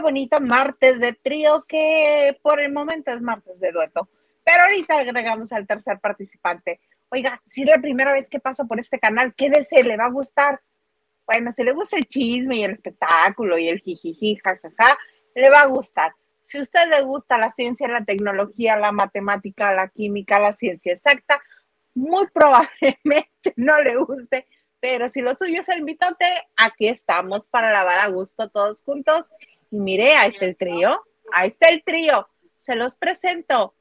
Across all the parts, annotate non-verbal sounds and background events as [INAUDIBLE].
Este bonito martes de trío que por el momento es martes de dueto, pero ahorita agregamos al tercer participante. Oiga, si es la primera vez que pasa por este canal, quédese, le va a gustar. Bueno, si le gusta el chisme y el espectáculo y el jijiji, jajaja, le va a gustar. Si a usted le gusta la ciencia, la tecnología, la matemática, la química, la ciencia exacta, muy probablemente no le guste, pero si lo suyo es el mitote, aquí estamos para lavar a gusto todos juntos. Y mire, ahí está el trío, ahí está el trío, se los presento.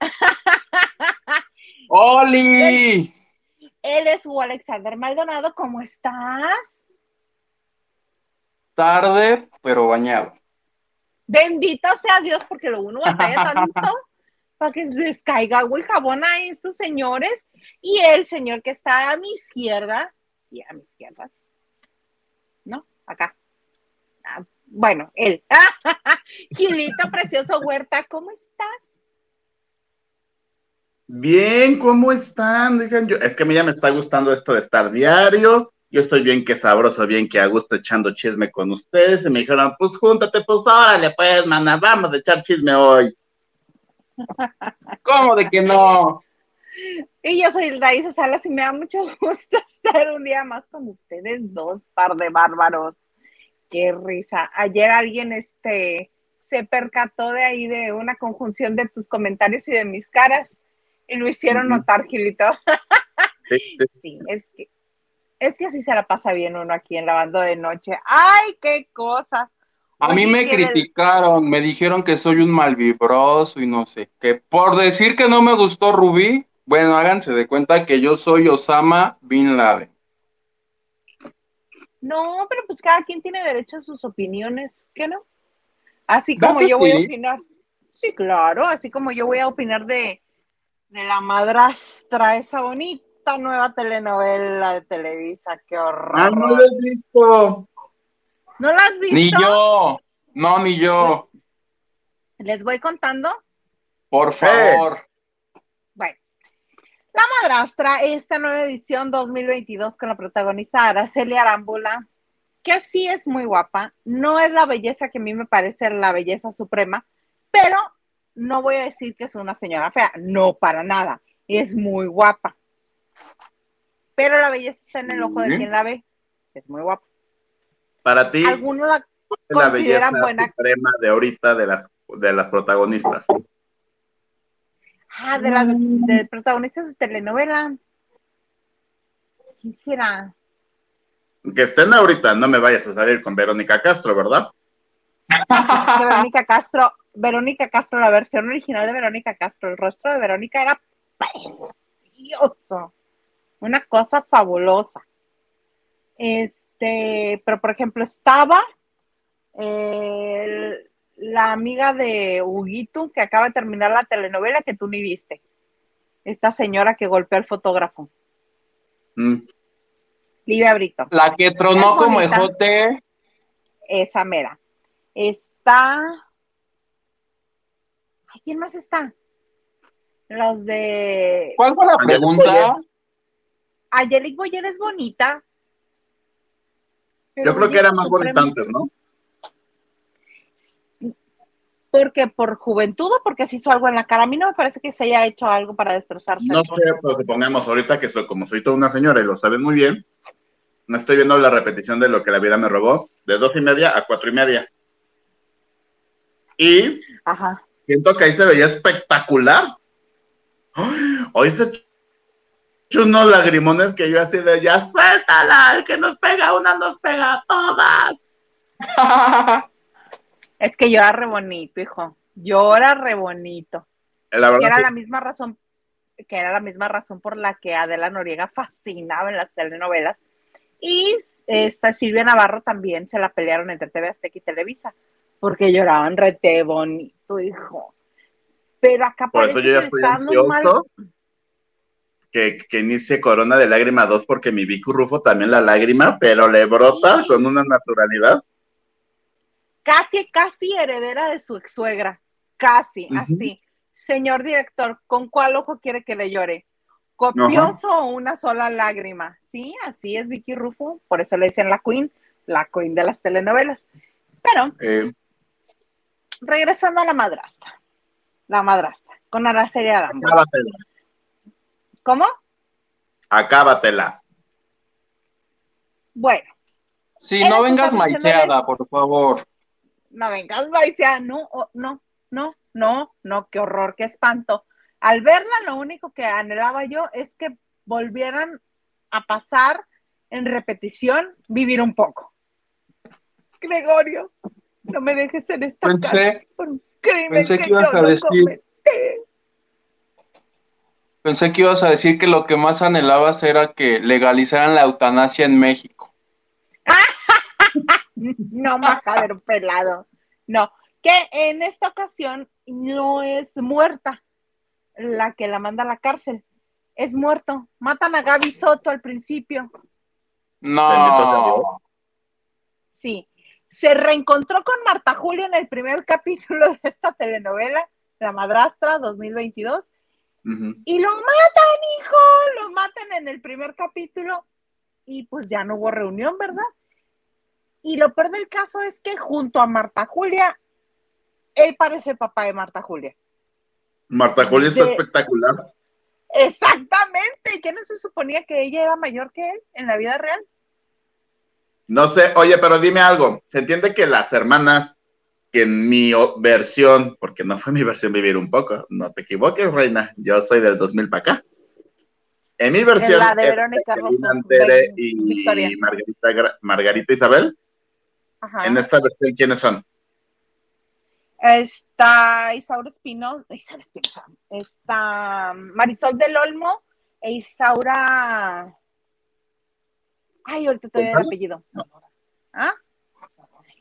[LAUGHS] ¡Oli! Él, es Hugo Alexander Maldonado, ¿cómo estás? Tarde, pero bañado. Bendito sea Dios, porque lo uno batalla [LAUGHS] tanto para que les caiga agua y jabón a estos señores. Y el señor que está a mi izquierda, sí, a mi izquierda, ¿no? Acá. Bueno, él. [LAUGHS] Gilito Precioso Huerta, ¿cómo estás? Bien, ¿cómo están? Digan, yo, es que a mí ya me está gustando esto de estar diario. Yo estoy bien que sabroso, bien que a gusto echando chisme con ustedes. Y me dijeron, pues júntate, pues órale, pues, mana, vamos a echar chisme hoy. ¿Cómo de que no? Y yo soy Daisa Salas y me da mucho [LAUGHS] gusto estar un día más con ustedes dos, par de bárbaros. Qué risa. Ayer alguien este, se percató de ahí de una conjunción de tus comentarios y de mis caras y lo hicieron notar, Gilito. [LAUGHS] sí, es que, es que así se la pasa bien uno aquí en la banda de noche. ¡Ay, qué cosas! A mí me criticaron, me dijeron que soy un malvibroso y no sé qué. Por decir que no me gustó Rubí, bueno, háganse de cuenta que yo soy Osama Bin Laden. No, pero pues cada quien tiene derecho a sus opiniones, ¿qué no? Así como yo voy a opinar. Sí, claro, así como yo voy a opinar de, de la madrastra, esa bonita nueva telenovela de Televisa, qué horror. Ah, no lo he visto. ¿No la has visto? Ni yo, no, ni yo. ¿Les voy contando? Por favor. La Madrastra, esta nueva edición 2022 con la protagonista Araceli Arámbula, que sí es muy guapa, no es la belleza que a mí me parece la belleza suprema, pero no voy a decir que es una señora fea, no para nada, es muy guapa. Pero la belleza está en el ojo de quien la ve, es muy guapa. Para ti, Algunos la la belleza buena. suprema de ahorita de las, de las protagonistas. Ah, de las de protagonistas de telenovela. ¿Quién será? Que estén ahorita, no me vayas a salir con Verónica Castro, ¿verdad? de Verónica Castro, Verónica Castro, la versión original de Verónica Castro, el rostro de Verónica era precioso, una cosa fabulosa. Este, pero por ejemplo, estaba eh, la amiga de Huguito que acaba de terminar la telenovela que tú ni viste. Esta señora que golpeó al fotógrafo, Mm. Livia Brito. La que tronó como ejote. esa mera. Está. Ay, ¿Quién más está? Los de. ¿Cuál fue la pregunta? Angelique Boyer es bonita. Yo creo que era más bonita antes, ¿no? Porque por juventud o porque se hizo algo en la cara. A mí no me parece que se haya hecho algo para destrozarse. No sé, pero supongamos ahorita que soy, como soy toda una señora y lo saben muy bien, no estoy viendo la repetición de lo que la vida me robó, de dos y media a cuatro y media. Y Ajá. siento que ahí se veía espectacular. Hoy se echó unos lagrimones que yo así de ya suéltala, el que nos pega una nos pega a todas. [LAUGHS] Es que llora re bonito, hijo. Llora re bonito. La Que era la misma razón, que era la misma razón por la que Adela Noriega fascinaba en las telenovelas. Y esta Silvia Navarro también se la pelearon entre TV Azteca y Televisa, porque lloraban rete bonito, hijo. Pero acá por eso yo ya que le mal. que, que inicie Corona de Lágrima 2 porque mi Vicu Rufo también la lágrima, pero le brota Sí. con una naturalidad. Casi, casi heredera de su ex suegra. Casi, así. Señor director, ¿con cuál ojo quiere que le llore? ¿Copioso o una sola lágrima? Sí, así es Vicky Rufo, por eso le dicen la Queen, la coin de las telenovelas. Pero, Eh, regresando a la madrastra, la madrastra, con Araceli Arámbula. acábatela. ¿Cómo? Acábatela. Bueno, Sí, Era no vengas maiceada, por favor. No vengas, Maicia, no, oh, no, no, no, no, qué horror, qué espanto. Al verla, lo único que anhelaba yo es que volvieran a pasar en repetición, vivir un poco. Gregorio, no me dejes en esta Pensé- casa por un crimen pensé que, que ibas yo a no decir- cometí. Pensé que ibas a decir que lo que más anhelabas era que legalizaran la eutanasia en México. [LAUGHS] No, majadero pelado. No, que en esta ocasión no es muerta la que la manda a la cárcel. Es muerto. Matan a Gaby Soto al principio. No. Sí. Se reencontró con Marta Julia en el primer capítulo de esta telenovela, La Madrastra 2022, Ujú. y lo matan, hijo, lo matan en el primer capítulo y pues ya no hubo reunión, ¿verdad? Y lo peor del caso es que junto a Marta Julia, él parece papá de Marta Julia. Marta Julia está De- espectacular. Exactamente, ¿qué no se suponía que ella era mayor que él en la vida real? No sé, oye, pero dime algo. Se entiende que las hermanas, que en mi versión, porque no fue mi versión vivir un poco, no te equivoques, reina, yo soy del 2000 para acá. En mi versión, la de Verónica Rojo, y Victoria. Margarita, Gra- Margarita Isabel. Ajá. En esta versión, ¿quiénes son? Está Isaura Espinosa, Isaura Espinosa, está Marisol del Olmo e Isaura. Ay, ahorita te doy el apellido. ¿Ah?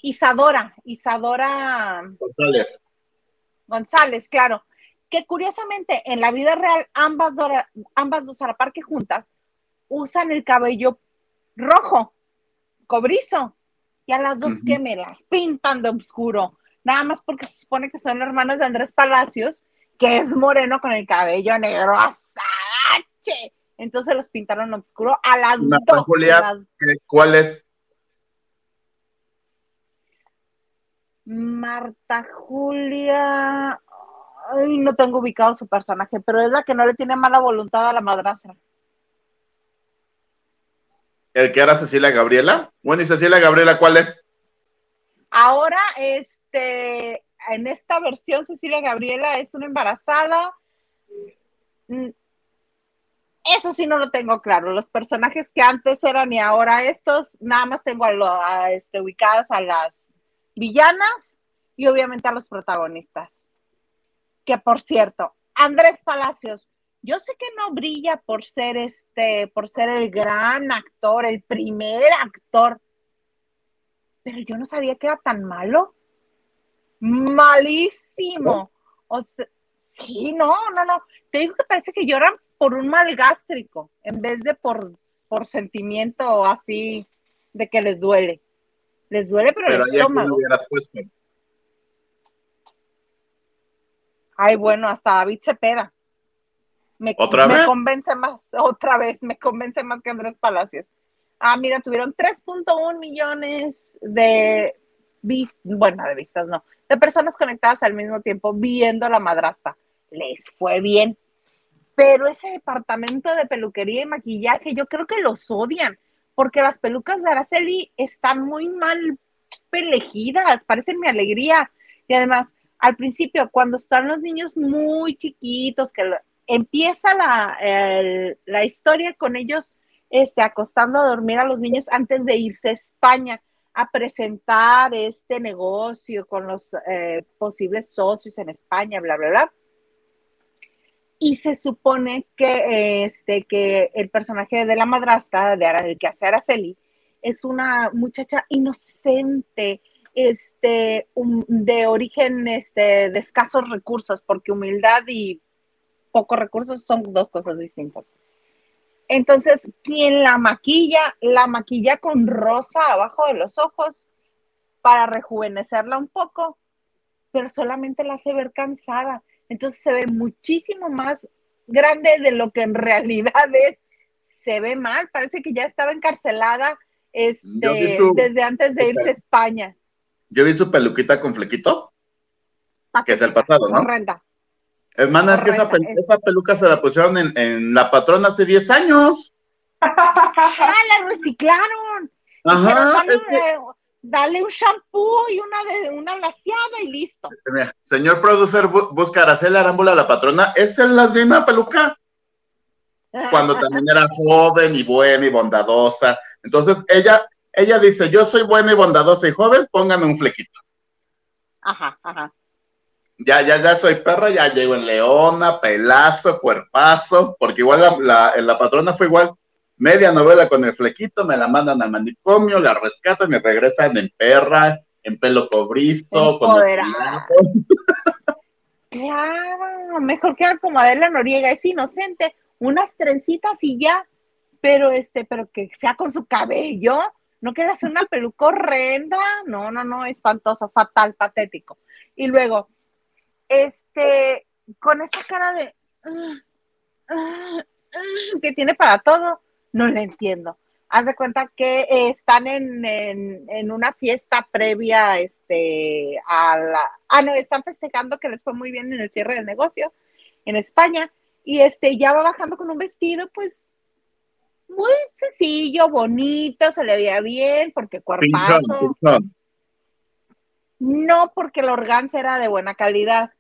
Isadora, Isadora González. González, claro. Que curiosamente en la vida real ambas, ambas dos a la par que juntas usan el cabello rojo, cobrizo, y a las dos Ujú. que me las pintan de oscuro, nada más porque se supone que son hermanas de Andrés Palacios, que es moreno con el cabello negro azabache. Entonces los pintaron oscuro a las dos. Julia. las- ¿Qué- ¿Cuál es? Marta Julia. Ay, no tengo ubicado su personaje, pero es la que no le tiene mala voluntad a la madrastra. ¿El que era Cecilia Gabriela? Bueno, ¿y Cecilia Gabriela cuál es? Ahora, este, en esta versión, Cecilia Gabriela es una embarazada. Mm, Eso sí no lo tengo claro. Los personajes que antes eran y ahora estos, nada más tengo a lo- a, este, ubicadas a las villanas y obviamente a los protagonistas. Que por cierto, Andrés Palacios, yo sé que no brilla por ser este, por ser el gran actor, el primer actor, pero yo no sabía que era tan malo. Malísimo. O sea, sí, no, no, no. Te digo que parece que lloran por un mal gástrico en vez de por, por sentimiento así de que les duele. Les duele, pero, Pero el estómago. Ay, bueno, hasta David Cepeda. Me, ¿Otra me vez? convence más, [LAUGHS] otra vez, me convence más que Andrés Palacios. Ah, mira, tuvieron 3.1 millones de vistas, bueno, de vistas no, de personas conectadas al mismo tiempo viendo la madrastra. Les fue bien. Pero ese departamento de peluquería y maquillaje, yo creo que los odian, porque las pelucas de Araceli están muy mal elegidas, parecen mi alegría. Y además, al principio, cuando están los niños muy chiquitos, que lo- empieza la, la historia con ellos este, acostando a dormir a los niños antes de irse a España a presentar este negocio con los eh, posibles socios en España, bla, bla, bla. Y se supone que, este, que el personaje de la madrastra, de el que hace Araceli, es una muchacha inocente, este, de origen este, de escasos recursos, porque humildad y pocos recursos son dos cosas distintas. Entonces, quien la maquilla, la maquilla con rosa abajo de los ojos para rejuvenecerla un poco, pero solamente la hace ver cansada. Entonces se ve muchísimo más grande de lo que en realidad es. Se ve mal, parece que ya estaba encarcelada este, desde antes de irse a España. Yo vi su peluquita con flequito, que es el pasado, ¿no? Horrenda. Hermana, es que esa, peluca se la pusieron en, la patrona hace 10 años. ¡Ah, la reciclaron! Ajá. Dale, un shampoo y una de una laciada y listo. señor producer, busca Araceli Arámbula, la patrona, es la misma peluca. Cuando también era joven y buena y bondadosa. Entonces ella, ella dice, yo soy buena y bondadosa y joven, póngame un flequito. Ajá, ajá. Ya, ya, ya soy perra, ya llego en leona, pelazo, cuerpazo, porque igual la, la patrona fue igual. Media novela con el flequito, me la mandan al manicomio, la rescatan y regresan en perra, en pelo cobrizo, con Claro, mejor que como Adela Noriega, es inocente, unas trencitas y ya, pero este, pero que sea con su cabello, no quiere hacer una [LAUGHS] peluca horrenda, no, no, no, espantoso, fatal, patético. Y luego, este, con esa cara de ah, ah, ah", que tiene para todo, no le entiendo. Haz de cuenta que eh, están en, una fiesta previa este, a la... Ah, no, están festejando que les fue muy bien en el cierre del negocio en España y este ya va bajando con un vestido pues muy sencillo, bonito, se le veía bien porque cuerpazo. No porque el organza era de buena calidad,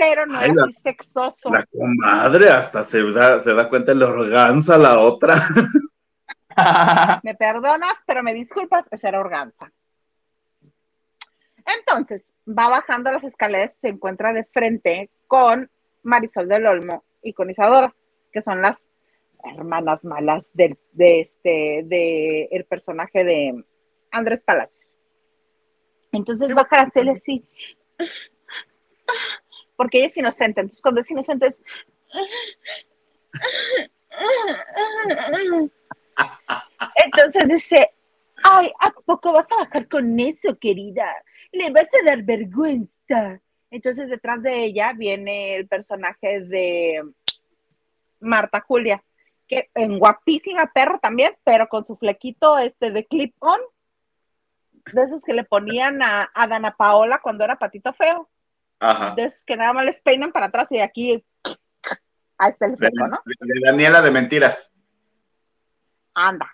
pero no era así sexoso. La comadre hasta se da, se da cuenta el organza la otra. [LAUGHS] me perdonas, pero me disculpas, esa era organza. Entonces, va bajando las escaleras y se encuentra de frente con Marisol del Olmo y con Isadora, que son las hermanas malas del, de este, de el personaje de Andrés Palacios. Entonces va a así, porque ella es inocente, entonces cuando es inocente es... Entonces dice, ay, ¿a poco vas a bajar con eso, querida? Le vas a dar vergüenza. Entonces detrás de ella viene el personaje de Marta Julia, que en guapísima perra también, pero con su flequito este de clip on, de esos que le ponían a, a Dana Paola cuando era patito feo. Ajá. De esos que nada más les peinan para atrás y aquí [TSK] ahí está el fleco, ¿no? De, Daniela de mentiras. Anda.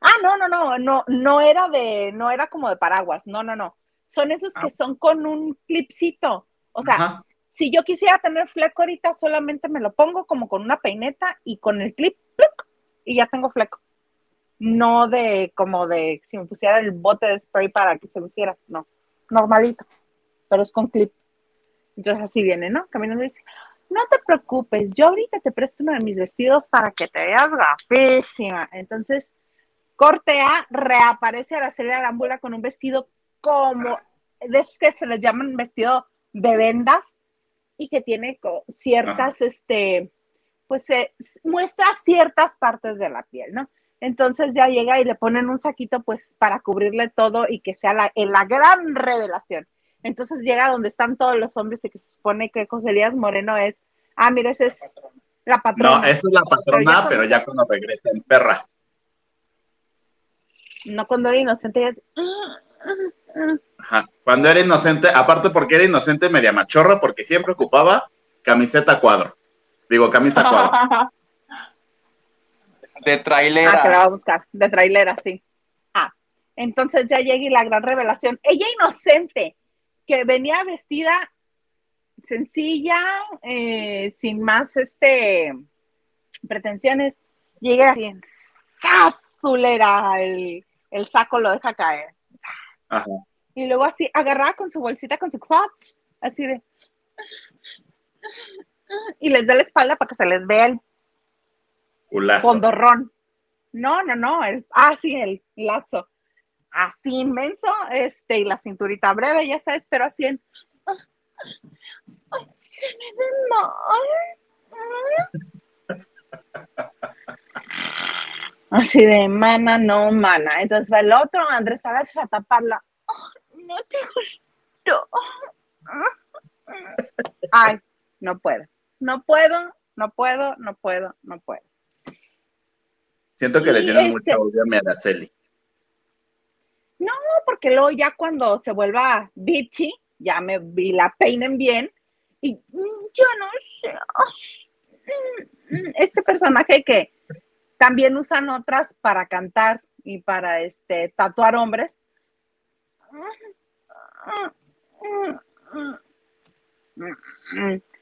Ah, no, no, no, no, no era de, no era como de paraguas, no, no, no. Son esos que ah. son con un clipcito. O sea, si yo quisiera tener fleco ahorita, solamente me lo pongo como con una peineta y con el clip, y ya tengo fleco. No de como de si me pusiera el bote de spray para que se me hiciera, no, normalito, pero es con clip. Entonces así viene, ¿no? Caminando y dice, no te preocupes, yo ahorita te presto uno de mis vestidos para que te veas gafísima. Entonces Corte A, reaparece Araceli Arámbula con un vestido como de esos que se les llaman vestido de vendas y que tiene ciertas, este, pues se muestra ciertas partes de la piel, ¿no? Entonces ya llega y le ponen un saquito pues para cubrirle todo y que sea la, la gran revelación. Entonces llega donde están todos los hombres y que se supone que José Elías Moreno es, ah, mira, esa es la patrona. No, esa es la patrona, pero ya, cuando regresa en perra no cuando era inocente, es... Ajá. Cuando era inocente, aparte porque era inocente media machorra, porque siempre ocupaba camiseta cuadro. Digo, camisa [LAUGHS] cuadro. De trailera. Ah, que la va a buscar. De trailera, sí. Ah, entonces ya llega y la gran revelación. Ella inocente, que venía vestida sencilla, eh, sin más este pretensiones, llega así en azulera el, el saco lo deja caer. Y luego así, agarrada con su bolsita, con su clutch, así de... Y les da la espalda para que se les vea el condorrón. No, no, no, el, ah, sí, el lazo. Así inmenso, este, y la cinturita breve, ya sabes, pero así en... se me ve mal. Así de mana, no mana. Entonces va el otro, Andrés Palacios, a taparla. no te gustó. Ay, no puedo. No puedo, no puedo, no puedo, no puedo. Siento que Y le tienen este- mucho odio a mi Araceli. No, porque luego ya cuando se vuelva bitchy, ya me vi la peinen bien. Y mm, yo no sé. ay, mm, mm, Este personaje que también usan otras para cantar y para este tatuar hombres.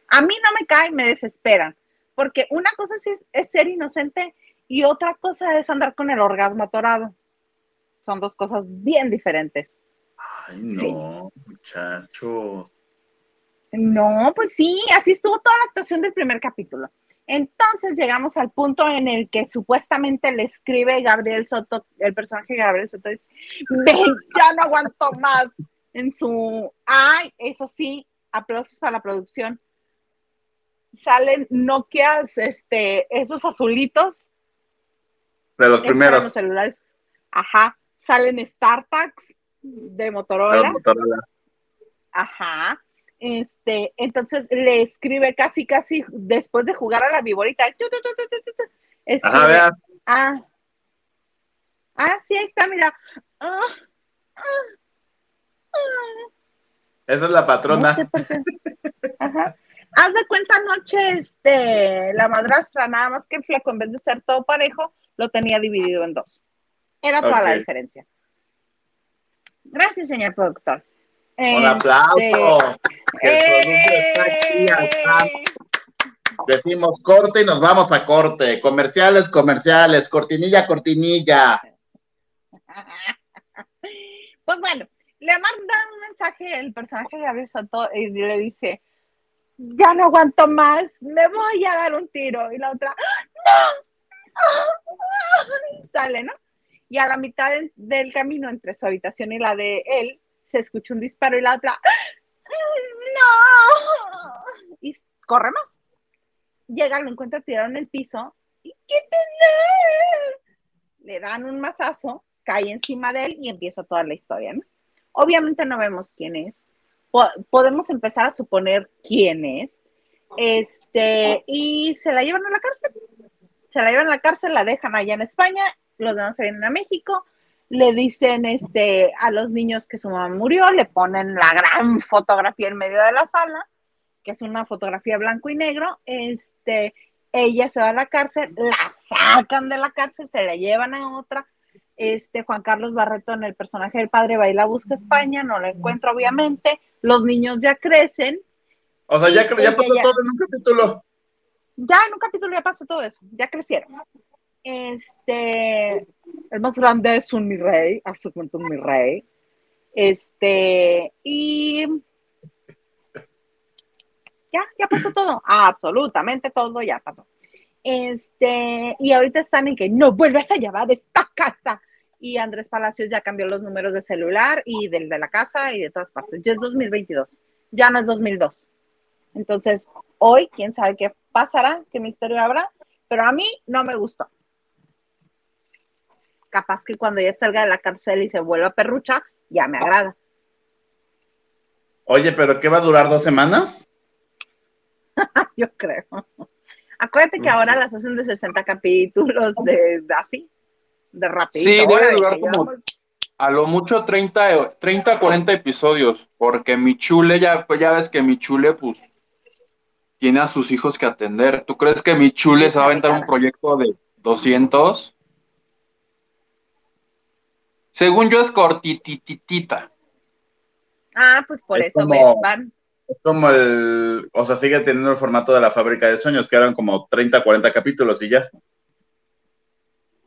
A mí no me cae, me desesperan. Porque una cosa es, es ser inocente y otra cosa es andar con el orgasmo atorado. Son dos cosas bien diferentes. Ay, no, muchachos. No, pues sí, así estuvo toda la actuación del primer capítulo. Entonces llegamos al punto en el que supuestamente le escribe Gabriel Soto, el personaje Gabriel Soto dice, ya no aguanto más. En su, ay, eso sí, aplausos para la producción. Salen Nokias, este, esos azulitos, De los primeros. los celulares, ajá, salen StarTags de Motorola. los Motorola. Ajá. Este, entonces le escribe casi, casi después de jugar a la viborita. escribe, Ajá, vea. ah, ah, sí, ahí está, mira. Ah, ah, ah. Esa es la patrona. No sé por qué. Ajá. Haz de cuenta anoche, este, la madrastra, nada más que el flaco, en vez de ser todo parejo, lo tenía dividido en dos. Era toda la diferencia. Gracias, señor productor. Un Este, aplauso. Que el producto está aquí al tanto. ¡Eh! Decimos corte y nos vamos a corte. Comerciales, comerciales. Cortinilla, cortinilla. Pues bueno, le manda un mensaje el personaje de Gabriel Soto y le dice, ya no aguanto más, me voy a dar un tiro. Y la otra, no, sale, ¿no? Y a la mitad de- del camino entre su habitación y la de él, se escucha un disparo y la otra, no. Y corre más. Llega, lo encuentra tirado en el piso y ¿qué tenés? Le dan un mazazo, cae encima de él y empieza toda la historia, ¿no? Obviamente no vemos quién es. Po- podemos empezar a suponer quién es. Este, y se la llevan a la cárcel. Se la llevan a la cárcel, la dejan allá en España, los demás se vienen a México, le dicen este, a los niños que su mamá murió, le ponen la gran [LAUGHS] fotografía en medio de la sala, que es una fotografía blanco y negro, este, ella se va a la cárcel, la sacan de la cárcel, se la llevan a otra, este, Juan Carlos Barreto en el personaje del padre va y la busca a España, no la encuentra obviamente, los niños ya crecen, O sea, ya, ella pasó ya- todo en un capítulo. ya en un capítulo ya pasó todo eso, ya crecieron. Este, el más grande es un mi rey, cuenta un mi rey. Este, y ya, ya pasó todo, absolutamente todo ya pasó. Este, y ahorita están en que no vuelvas a llevar esta casa. Y Andrés Palacios ya cambió los números de celular y del de la casa y de todas partes. Ya es 2022, ya no es 2002. Entonces, hoy, quién sabe qué pasará, qué misterio habrá, pero a mí no me gustó. Capaz que cuando ya salga de la cárcel y se vuelva perrucha, ya me agrada. Oye, ¿pero qué va a durar dos semanas? [LAUGHS] Yo creo. Acuérdate que ahora las hacen de 60 capítulos, de, de así, de rapidito. Sí, debe órale, durar como- A lo mucho 30, 30, 40 episodios, porque mi chule, ya, pues ya ves que mi chule, pues, tiene a sus hijos que atender. ¿Tú crees que mi chule Sí, se va a aventar un proyecto de 200? Según yo es cortititita. Ah, pues por Es eso como- ves, van. Es como el. O sea, sigue teniendo el formato de la fábrica de sueños, que eran como 30, 40 capítulos y ya.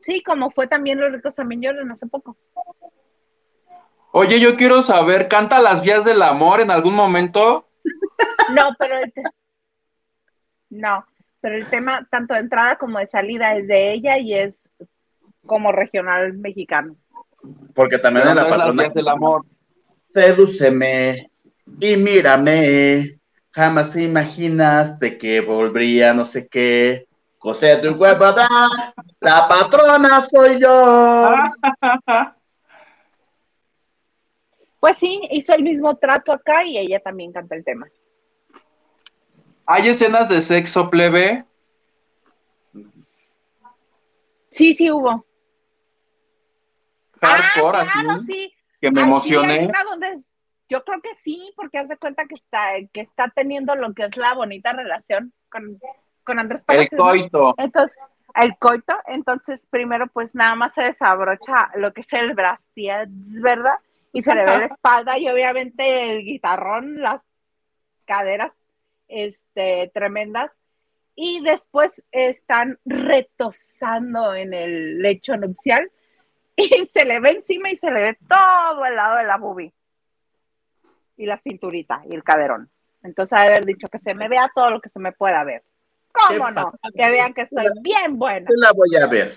Sí, como fue también Los ricos también lloran hace poco. Oye, yo quiero saber, ¿canta las vías del amor en algún momento? [LAUGHS] No, pero el te- no, pero el tema tanto de entrada como de salida es de ella y es como regional mexicano. Porque también en la es las patrona. vías del amor. Sedúceme y mírame. Jamás imaginaste que volvería no sé qué. Cosé tu cuerpo, da, la patrona soy yo. [LAUGHS] Pues sí, hizo el mismo trato acá y ella también canta el tema. ¿Hay escenas de sexo plebe? Sí, sí hubo. Hardcore, ah, claro, así, sí. que me emocioné. es- yo creo que sí, porque haz de cuenta que está, que está teniendo lo que es la bonita relación con, con Andrés el Palacios. ¿no? coito. Entonces, el coito, entonces primero pues nada más se desabrocha lo que es el brasier, ¿verdad? Y se le ve la espalda y obviamente el guitarrón, las caderas este, tremendas. Y después están retosando en el lecho nupcial [LAUGHS] y se le ve encima y se le ve todo el lado de la boobie. Y la cinturita y el caderón. Entonces, haber dicho que se me vea todo lo que se me pueda ver. ¿Cómo no? Que vean que estoy bien buena. Yo la voy a ver.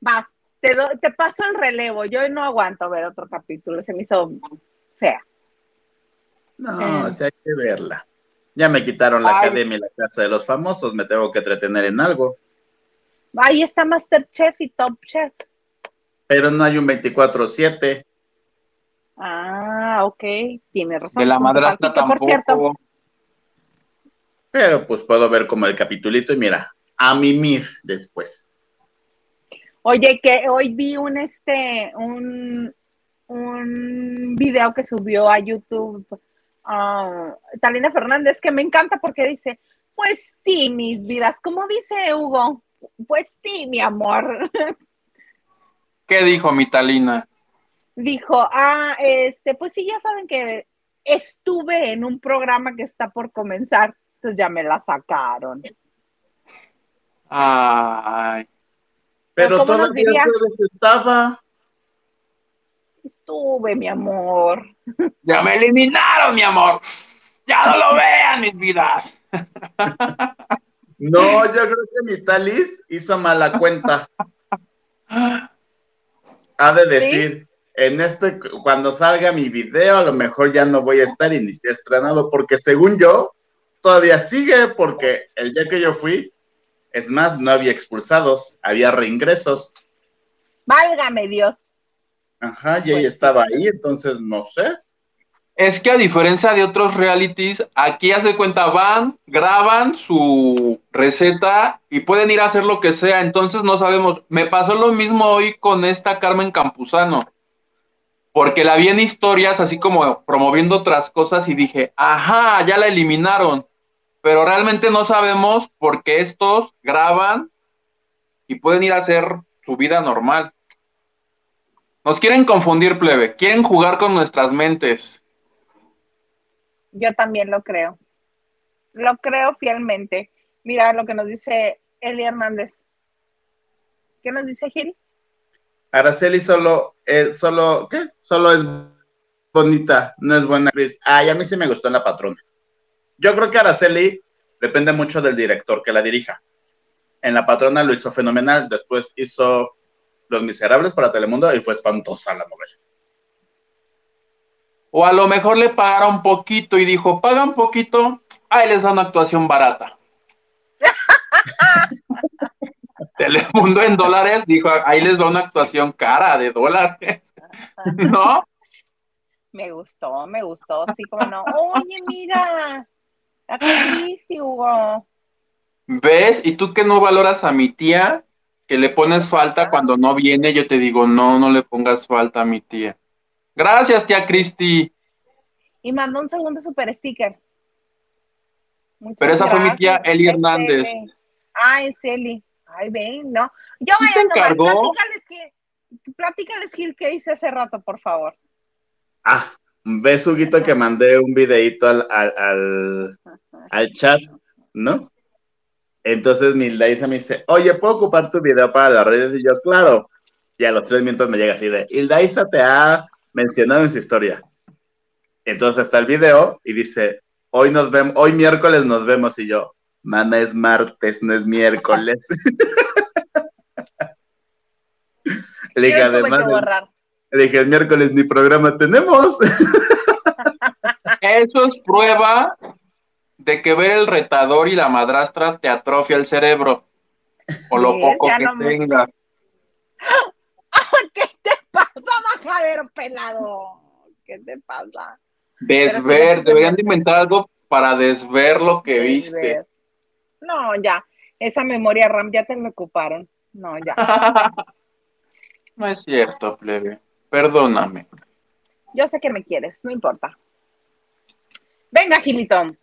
Vas, te, do- te paso el relevo. Yo no aguanto ver otro capítulo. Se me hizo fea. No, Eh. hay que verla. Ya me quitaron la Ay. academia y la casa de los famosos, me tengo que entretener en algo. Ahí está Masterchef y Top Chef. Pero no hay un 24-7. Ah, ok. Tiene razón. De la madrastra palpito, por cierto. tampoco. Pero pues puedo ver como el capitulito y mira, a mimir después. Oye, que hoy vi un este un, un video que subió a YouTube ah, Talina Fernández que me encanta porque dice, pues sí, mis vidas, como dice Hugo, pues sí, mi amor. ¿Qué dijo mi Talina? Dijo, ah, este, pues sí, ya saben que estuve en un programa que está por comenzar, entonces ya me la sacaron. Ay, Pero ¿cómo nos todavía estaba. Estuve, mi amor. ya me eliminaron, mi amor. Ya no lo vean, mis vidas. [LAUGHS] No, yo creo que mi Talis hizo mala cuenta. Ha de decir, en este, cuando salga mi video, a lo mejor ya no voy a estar y ni se ha estrenado, porque según yo, todavía sigue, porque el día que yo fui, es más, no había expulsados, había reingresos. Válgame Dios. Ajá, y ella Pues estaba ahí, entonces no sé. Es que a diferencia de otros realities, aquí hace cuenta, van, graban su receta y pueden ir a hacer lo que sea, entonces no sabemos. Me pasó lo mismo hoy con esta Carmen Campuzano, porque la vi en historias así como promoviendo otras cosas y dije, ajá, ya la eliminaron, pero realmente no sabemos porque estos graban y pueden ir a hacer su vida normal. Nos quieren confundir, plebe, quieren jugar con nuestras mentes. Yo también lo creo. Lo creo fielmente. Mira lo que nos dice Eli Hernández. ¿Qué nos dice Gil? Araceli solo es, solo, ¿qué? Solo es bonita, no es buena actriz. Ay, a mí sí me gustó la patrona. Yo creo que Araceli depende mucho del director que la dirija. En la patrona lo hizo fenomenal, después hizo Los Miserables para Telemundo y fue espantosa la novela. O a lo mejor le pagaron poquito y dijo, pagan poquito, ahí les da una actuación barata. [LAUGHS] Telemundo en dólares dijo, ahí les va una actuación cara de dólares. [LAUGHS] ¿No? Me gustó, me gustó. Sí, como no. Oye, mira. La Cristi, Hugo. ¿Ves? ¿Y tú que no valoras a mi tía? Que le pones falta cuando no viene, yo te digo, no, no le pongas falta a mi tía. Gracias, tía Cristi. Y mandó un segundo super sticker. Muchas Pero esa fue mi tía. Eli Es Hernández. Ah, es Eli. Ay, ven, no. Yo voy ¿Sí a tomar. Platícales, Gil, platícales, Gil, qué hice hace rato, por favor. Ah, ves, Huguito, que mandé un videito al, al, al, al chat, ¿no? Entonces Hilda me dice, oye, ¿puedo ocupar tu video para las redes? Y yo, claro. Y a los tres minutos me llega así de, Hilda Isa te ha mencionado en su historia. Entonces está el video y dice, hoy nos vemos, hoy miércoles nos vemos. Y yo, mana, es martes, no es miércoles. [LAUGHS] Le dije, además, le dije, el miércoles ni programa tenemos. [LAUGHS] Eso es prueba de que ver el retador y la madrastra te atrofia el cerebro. O lo Sí, poco que no me- tengas. ¿Qué te pasa, majadero pelado? ¿Qué te pasa? Desver, deberían de inventar algo para desver lo que viste. No, ya. Esa memoria RAM ya te la ocuparon. No, ya. [LAUGHS] no es cierto, plebe. Perdóname. Yo sé que me quieres, no importa. Venga, Gilitón.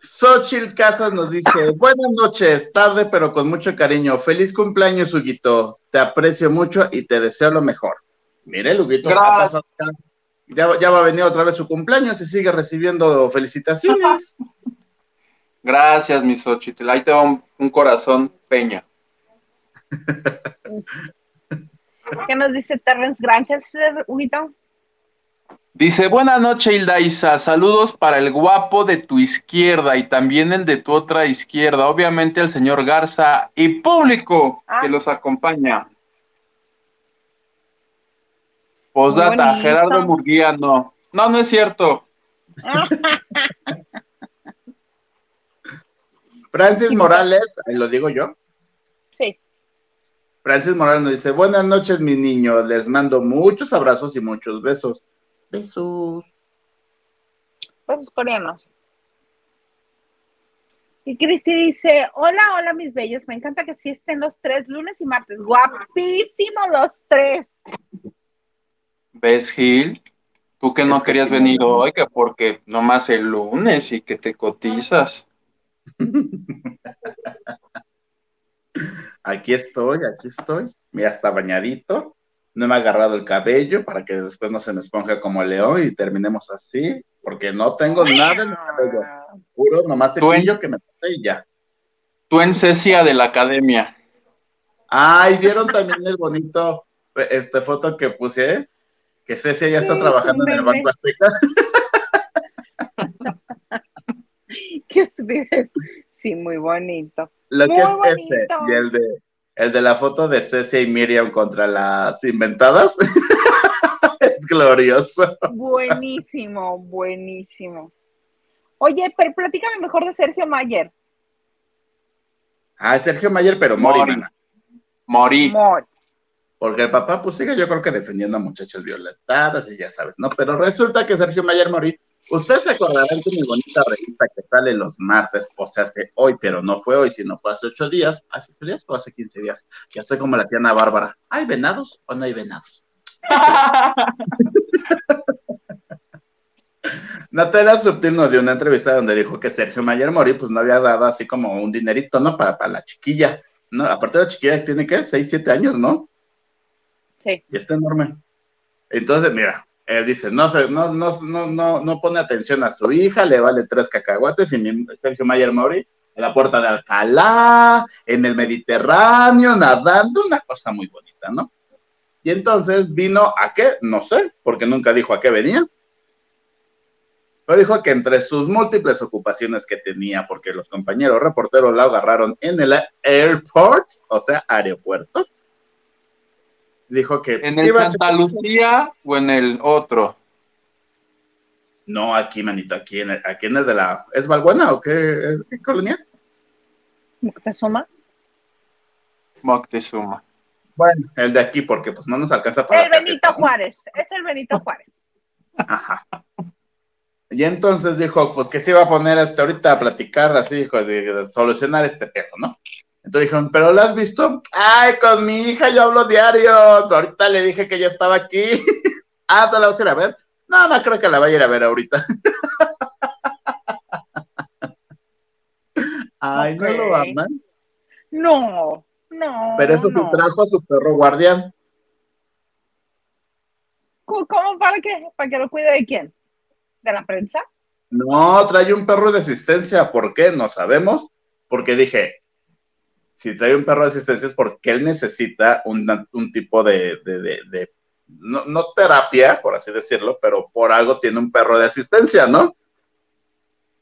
Xochil Casas nos dice, [LAUGHS] buenas noches, tarde pero con mucho cariño. Feliz cumpleaños, Huguito. Te aprecio mucho y te deseo lo mejor. Mire, Huguito, ya, ya, va a venir otra vez su cumpleaños y sigue recibiendo felicitaciones. [LAUGHS] Gracias, mi Xochitl. Ahí te va un, corazón peña. ¿Qué nos dice Terrence Granger, Huguito? Dice, buena noche, Hilda Isa. Saludos para el guapo de tu izquierda y también el de tu otra izquierda. Obviamente el señor Garza y público que ah. los acompaña. Posdata, Gerardo Murguía, no. No, no es cierto. [LAUGHS] Francis Morales, ahí lo digo yo. Sí. Francis Morales nos dice, buenas noches, mis niños. Les mando muchos abrazos y muchos besos. Besos. Besos coreanos. Y Cristi dice, hola, hola mis bellos, me encanta que sí estén los tres, lunes y martes, guapísimos los tres. ¿Ves, Gil? Tú que no querías venir hoy, que porque nomás el lunes y que te cotizas. [LAUGHS] Aquí estoy, aquí estoy. Mira, está bañadito no me ha agarrado el cabello para que después no se me esponja como el león y terminemos así, porque no tengo nada en el cabello. Puro, nomás el que me puse y ya. Tú en Cecia de la academia. Ay, ¿vieron también el bonito este foto que puse? Que Cecia ya está trabajando en el Banco Azteca. [LAUGHS] Qué estupidez. Sí, muy bonito. Lo que es este y el de el de la foto de Cecia y Miriam contra las inventadas. [LAUGHS] es glorioso. Buenísimo, buenísimo. Oye, pero platícame mejor de Sergio Mayer. Ah, Sergio Mayer, pero Mori. Mori. Porque el papá, pues sigue yo creo que defendiendo a muchachas violentadas y ya sabes, ¿no? Pero resulta que Sergio Mayer Mori Ustedes se acordarán de mi bonita revista que sale los martes, o sea, que hoy, pero no fue hoy, sino fue hace ocho días, hace ocho días o hace quince días. Ya estoy como la tiana Bárbara. ¿Hay venados o no hay venados? [LAUGHS] Natalia Subtil nos dio una entrevista donde dijo que Sergio Mayer Mori pues no había dado así como un dinerito, ¿no? Para, para la chiquilla, ¿no? Aparte de la chiquilla tiene que seis, siete años, ¿no? Sí. Y está enorme. Entonces, mira, él dice, no, no, no, no, no, pone atención a su hija, le vale tres cacahuates y mi Sergio Mayer Mori en la puerta de Alcalá, en el Mediterráneo, nadando, una cosa muy bonita, ¿no? Y entonces vino a qué, no sé, porque nunca dijo a qué venía. Pero dijo que entre sus múltiples ocupaciones que tenía, porque los compañeros reporteros la agarraron en el airport, o sea, aeropuerto, dijo que... ¿En el Santa Lucía o en el otro? No, aquí, manito, aquí en el, aquí en el de la... ¿Es Valbuena o qué, qué colonia es? Moctezuma. Moctezuma. Bueno, el de aquí, porque pues no nos alcanza para... El Benito Juárez, es el Benito [LAUGHS] Juárez. Ajá. Y entonces dijo, pues que se iba a poner hasta ahorita a platicar así, hijo, de, solucionar este pedo, ¿no? Entonces dijeron, ¿pero lo has visto? Ay, con mi hija yo hablo diario. Ahorita le dije que ya estaba aquí. [LAUGHS] ah, ¿te la vas a ir a ver? No, no creo que la vaya a ir a ver ahorita. [LAUGHS] Ay, ¿no lo aman? No, no. Pero eso no. trajo a su perro guardián. ¿Cómo? ¿Para qué? ¿Para que lo cuide de quién? ¿De la prensa? No, trae un perro de asistencia. ¿Por qué? No sabemos. Porque dije, si trae un perro de asistencia es porque él necesita un, tipo de, no, terapia, por así decirlo, pero por algo tiene un perro de asistencia, ¿no?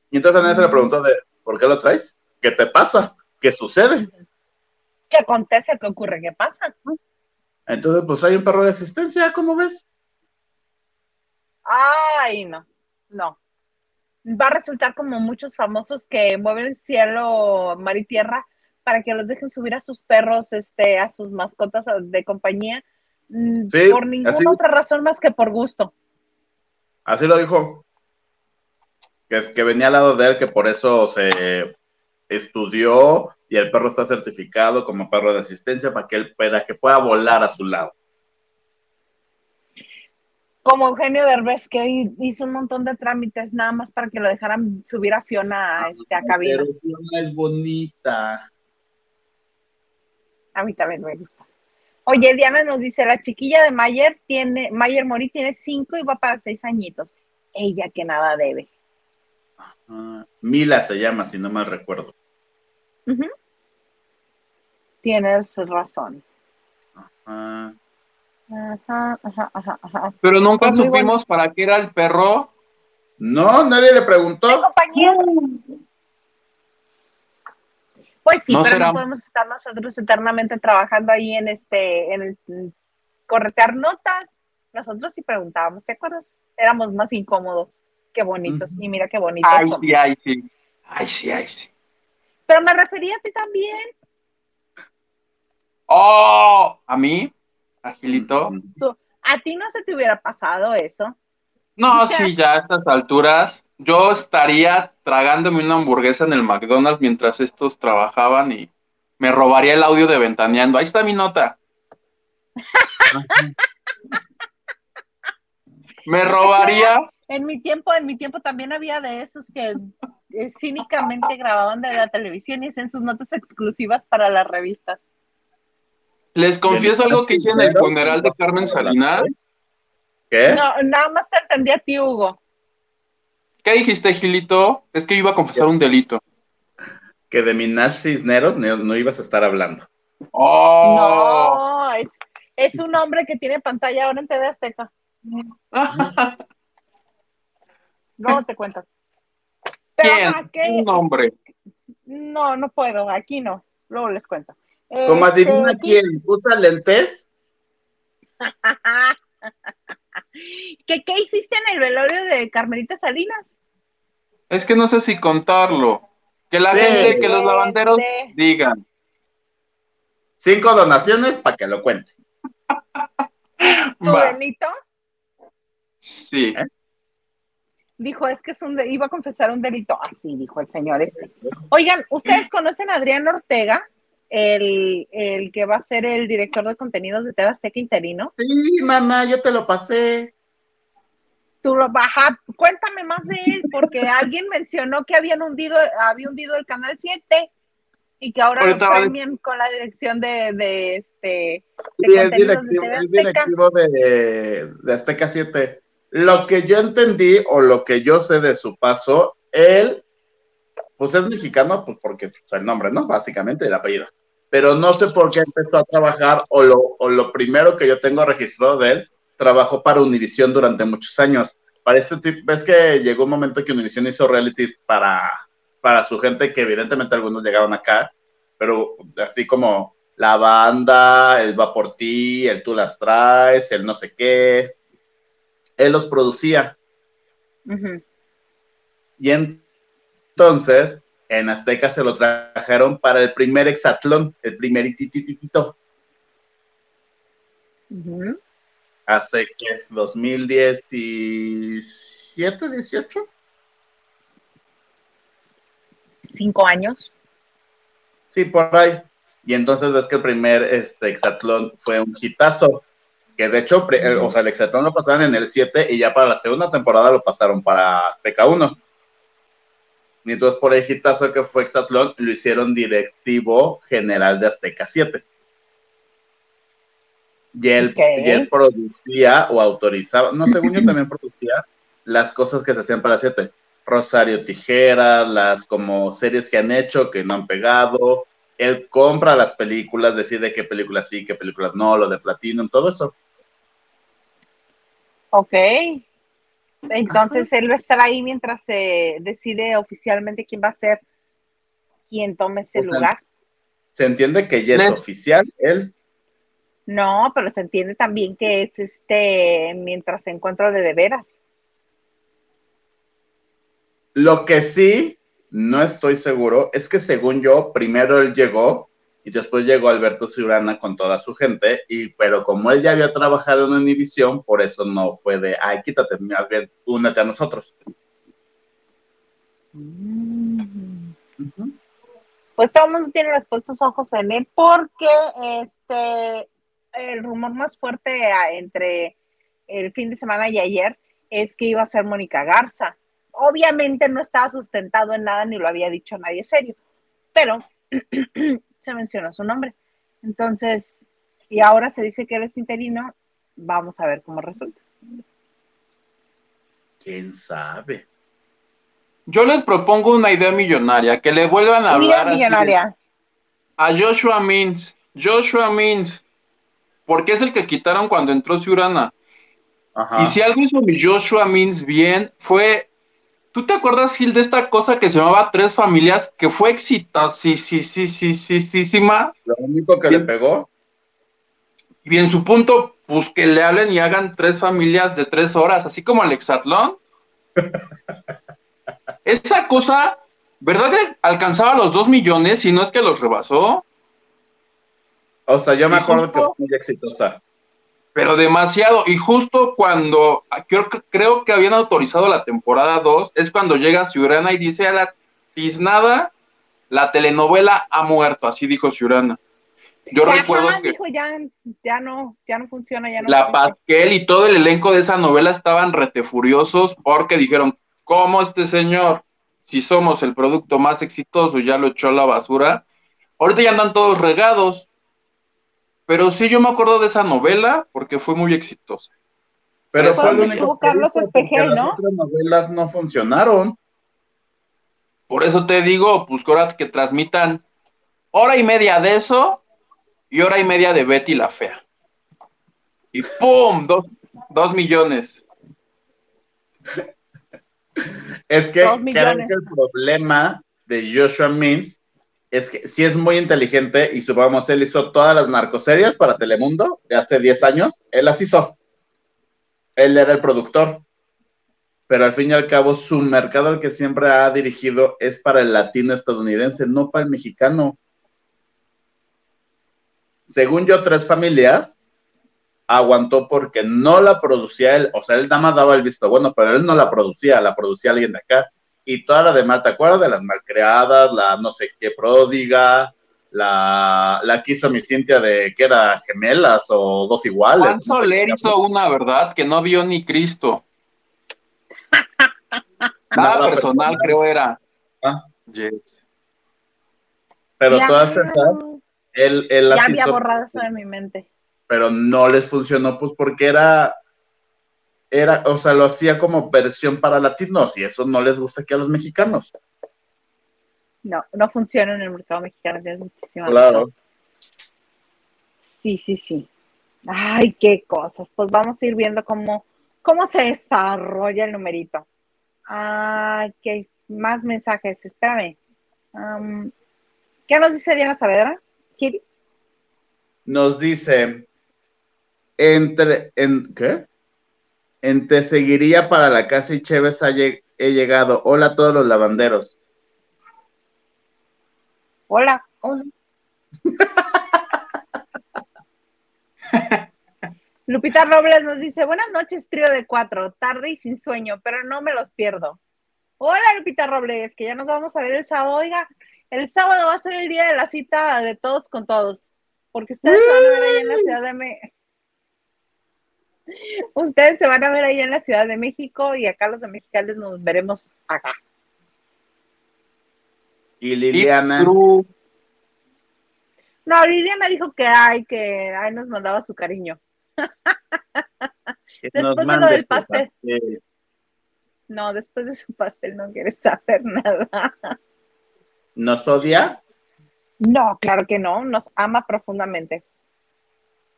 Y entonces a nadie se le preguntó de, ¿por qué lo traes? ¿Qué te pasa? ¿Qué sucede? ¿Qué acontece? ¿Qué ocurre? ¿Qué pasa? Entonces, pues trae un perro de asistencia, ¿cómo ves? Ay, no, no. Va a resultar como muchos famosos que mueven el cielo, mar y tierra para que los dejen subir a sus perros, este, a sus mascotas de compañía, mm, por ninguna otra razón más que por gusto. Así lo dijo. Que, que venía al lado de él, que por eso se estudió y el perro está certificado como perro de asistencia para que él para que pueda volar a su lado. Como Eugenio Derbez, que hizo un montón de trámites nada más para que lo dejaran subir a Fiona a, este, a cabina. Pero Fiona es bonita. A mí también me gusta. Oye, Diana nos dice, la chiquilla de Mayer tiene, Mayer Mori tiene cinco y va para seis añitos. Ella que nada debe. Mila se llama, si no mal recuerdo. Tienes razón. Ajá. Ajá, ajá, ajá, ajá. Pero nunca Pues supimos para qué era el perro. No, nadie le ¿Qué preguntó. compañía? Pues sí, No pero será- no podemos estar nosotros eternamente trabajando ahí en este, en el en corretear notas. Nosotros sí preguntábamos, ¿te acuerdas? Éramos más incómodos. Qué bonitos. Y mira qué bonitos. Ay, sí, ay, sí. Ay, sí, ay, sí. Pero me refería a ti también. Oh, a mí, Agilito. A ti no se te hubiera pasado eso. No, sí, ya a estas alturas, yo estaría tragándome una hamburguesa en el McDonald's mientras estos trabajaban y me robaría el audio de Ventaneando. Ahí está mi nota. [LAUGHS] Me robaría. En mi tiempo, en mi tiempo también había de esos que eh, cínicamente grababan de la televisión y hacían sus notas exclusivas para las revistas. Les confieso algo que hice en el funeral de Carmen Salinas. ¿Qué? No, nada más te entendí a ti, Hugo. ¿Qué dijiste, Gilito? Es que iba a confesar un delito. Que de Minaj Cisneros no, no ibas a estar hablando. Oh. No, es, es un hombre que tiene pantalla ahora en TV Azteca. [LAUGHS] No te cuento. Pero, ¿Quién? Un nombre. No, no puedo, aquí no. Luego les cuento. Como Este, adivina quién, usa lentes. [LAUGHS] ¿Qué, ¿Qué hiciste en el velorio de Carmelita Salinas? Es que no sé si contarlo. Que la Sí. gente, que los lavanderos digan. Cinco donaciones para que lo cuente. [LAUGHS] ¿Tu Va, delito? sí. ¿Eh? Dijo, es que es un de- iba a confesar un delito. Así dijo el señor este. Oigan, ¿ustedes [CLEARS THROAT] conocen a Adrián Ortega? El, el que va a ser el director de contenidos de TV Azteca interino. Sí, mamá, yo te lo pasé. Tú lo baja, cuéntame más de él, porque [LAUGHS] alguien mencionó que habían hundido, había hundido el canal 7 y que ahora lo premian con la dirección de, de este de Sí, es contenidos de directivo, es Azteca. directivo de, de Azteca 7. Lo que yo entendí o lo que yo sé de su paso, él, pues es mexicano, pues porque pues, el nombre, ¿no? Básicamente el apellido. Pero no sé por qué empezó a trabajar o lo, o lo primero que yo tengo registrado de él, trabajó para Univision durante muchos años. Para este tipo, ves que llegó un momento que Univision hizo realities para, para su gente, que evidentemente algunos llegaron acá, pero así como la banda, el va por ti, el tú las traes, el no sé qué. Él los producía. Ujú. Y entonces, en Azteca se lo trajeron para el primer hexatlón, el primer itititito, Ujú. hace que 2017, 18. Cinco años. Sí, por ahí. Y entonces ves que el primer este, hexatlón fue un hitazo. Que de hecho, o sea, el hexatlón lo pasaron en el 7 y ya para la segunda temporada lo pasaron para Azteca 1. Y entonces por el hitazo que fue hexatlón, lo hicieron directivo general de Azteca 7. Y él, Ok. y él producía o autorizaba, no, según yo también producía las cosas que se hacían para 7. Rosario Tijeras, las como series que han hecho, que no han pegado. Él compra las películas, decide qué películas sí, qué películas no, lo de Platinum, todo eso. Ok. Entonces él va a estar ahí mientras se decide oficialmente quién va a ser quien tome ese O sea, lugar. Se entiende que ya es Next. oficial, él. No, pero se entiende también que es este mientras se encuentra de de veras. Lo que sí, no estoy seguro, es que según yo, primero él llegó y después llegó Alberto Ciurana con toda su gente, y pero como él ya había trabajado en Univision, por eso no fue de, ay, quítate, más bien, únete a nosotros. Ujú. pues todo el mundo tiene los puestos ojos en él porque este el rumor más fuerte entre el fin de semana y ayer es que iba a ser Mónica Garza. Obviamente no estaba sustentado en nada ni lo había dicho nadie serio, pero [CLEARS THROAT] se mencionó su nombre. Entonces, y ahora se dice que él es interino, vamos a ver cómo resulta. ¿Quién sabe? Yo les propongo una idea millonaria, que le vuelvan a hablar millonaria. a Joshua Mins. Joshua Mins, porque es el que quitaron cuando entró Ciurana. Y si algo hizo mi Joshua Mins bien, fue. ¿Tú te acuerdas, Gil, de esta cosa que se llamaba Tres Familias, que fue exitosísima? Lo único que le pegó. Y en su punto, pues que le hablen y hagan tres familias de tres horas, así como el Exatlón. [LAUGHS] Esa cosa, ¿verdad que alcanzaba los dos millones y no es que los rebasó? O sea, yo me acuerdo que fue muy exitosa. Pero demasiado. Y justo cuando creo, creo que habían autorizado la temporada 2, es cuando llega Ciurana y dice a la tiznada, la telenovela ha muerto, así dijo Ciurana. Yo recuerdo que dijo, ya, ya no, ya no funciona, ya no La Pasquel y todo el elenco de esa novela estaban retefuriosos porque dijeron, ¿cómo este señor, si somos el producto más exitoso, ya lo echó a la basura? Ahorita ya andan todos regados. Pero sí, yo me acuerdo de esa novela porque fue muy exitosa. Pero fue el único Carlos Espejel, ¿no? Las otras novelas no funcionaron. Por eso te digo, pues ahora que transmitan hora y media de eso y hora y media de Betty la Fea. Y ¡pum! Dos, millones. Es que creo que el problema de Joshua Means es que sí es muy inteligente y supongamos, él hizo todas las narcoseries para Telemundo de hace 10 años, él las hizo. Él era el productor. Pero al fin y al cabo, su mercado al que siempre ha dirigido es para el latino estadounidense, no para el mexicano según yo, tres familias aguantó porque no la producía él, o sea, él nada más daba el visto bueno, pero él no la producía, la producía alguien de acá. Y toda la demás, ¿te acuerdas de las malcreadas, la no sé qué pródiga, la, la que hizo mi Cintia de que era gemelas o dos iguales? Juan Soler hizo una, ¿verdad? Que no vio ni Cristo. [LAUGHS] Nada, personal, creo era. Ah. Pero todas esas él, ya había borrado eso de mi mente. Pero no les funcionó, pues porque era, era, o sea, lo hacía como versión para latinos y eso no les gusta aquí a los mexicanos. No, no funciona en el mercado mexicano, tienes Claro. Sí, sí, sí. Ay, qué cosas. Pues vamos a ir viendo cómo, cómo se desarrolla el numerito. Ay, qué más mensajes. Espérame. ¿Qué nos dice Diana Saavedra? Nos dice, entre, en, ¿qué? En Te seguiría para la casa y Chévez he llegado. Hola a todos los lavanderos. Hola. Hola. [LAUGHS] Lupita Robles nos dice, buenas noches, trío de cuatro, tarde y sin sueño, pero no me los pierdo. Hola, Lupita Robles, que ya nos vamos a ver el sábado. Oiga, el sábado va a ser el día de la cita de todos con todos, porque ustedes van a ver ahí en la Ciudad de México. Ustedes se van a ver ahí en la Ciudad de México y acá los de Mexicales nos veremos acá. Y Liliana. No, Liliana dijo que ay, que ay, nos mandaba su cariño. después de lo del pastel. pastel. No, después de su pastel no quiere saber nada. ¿Nos odia? No, claro que no, nos ama profundamente.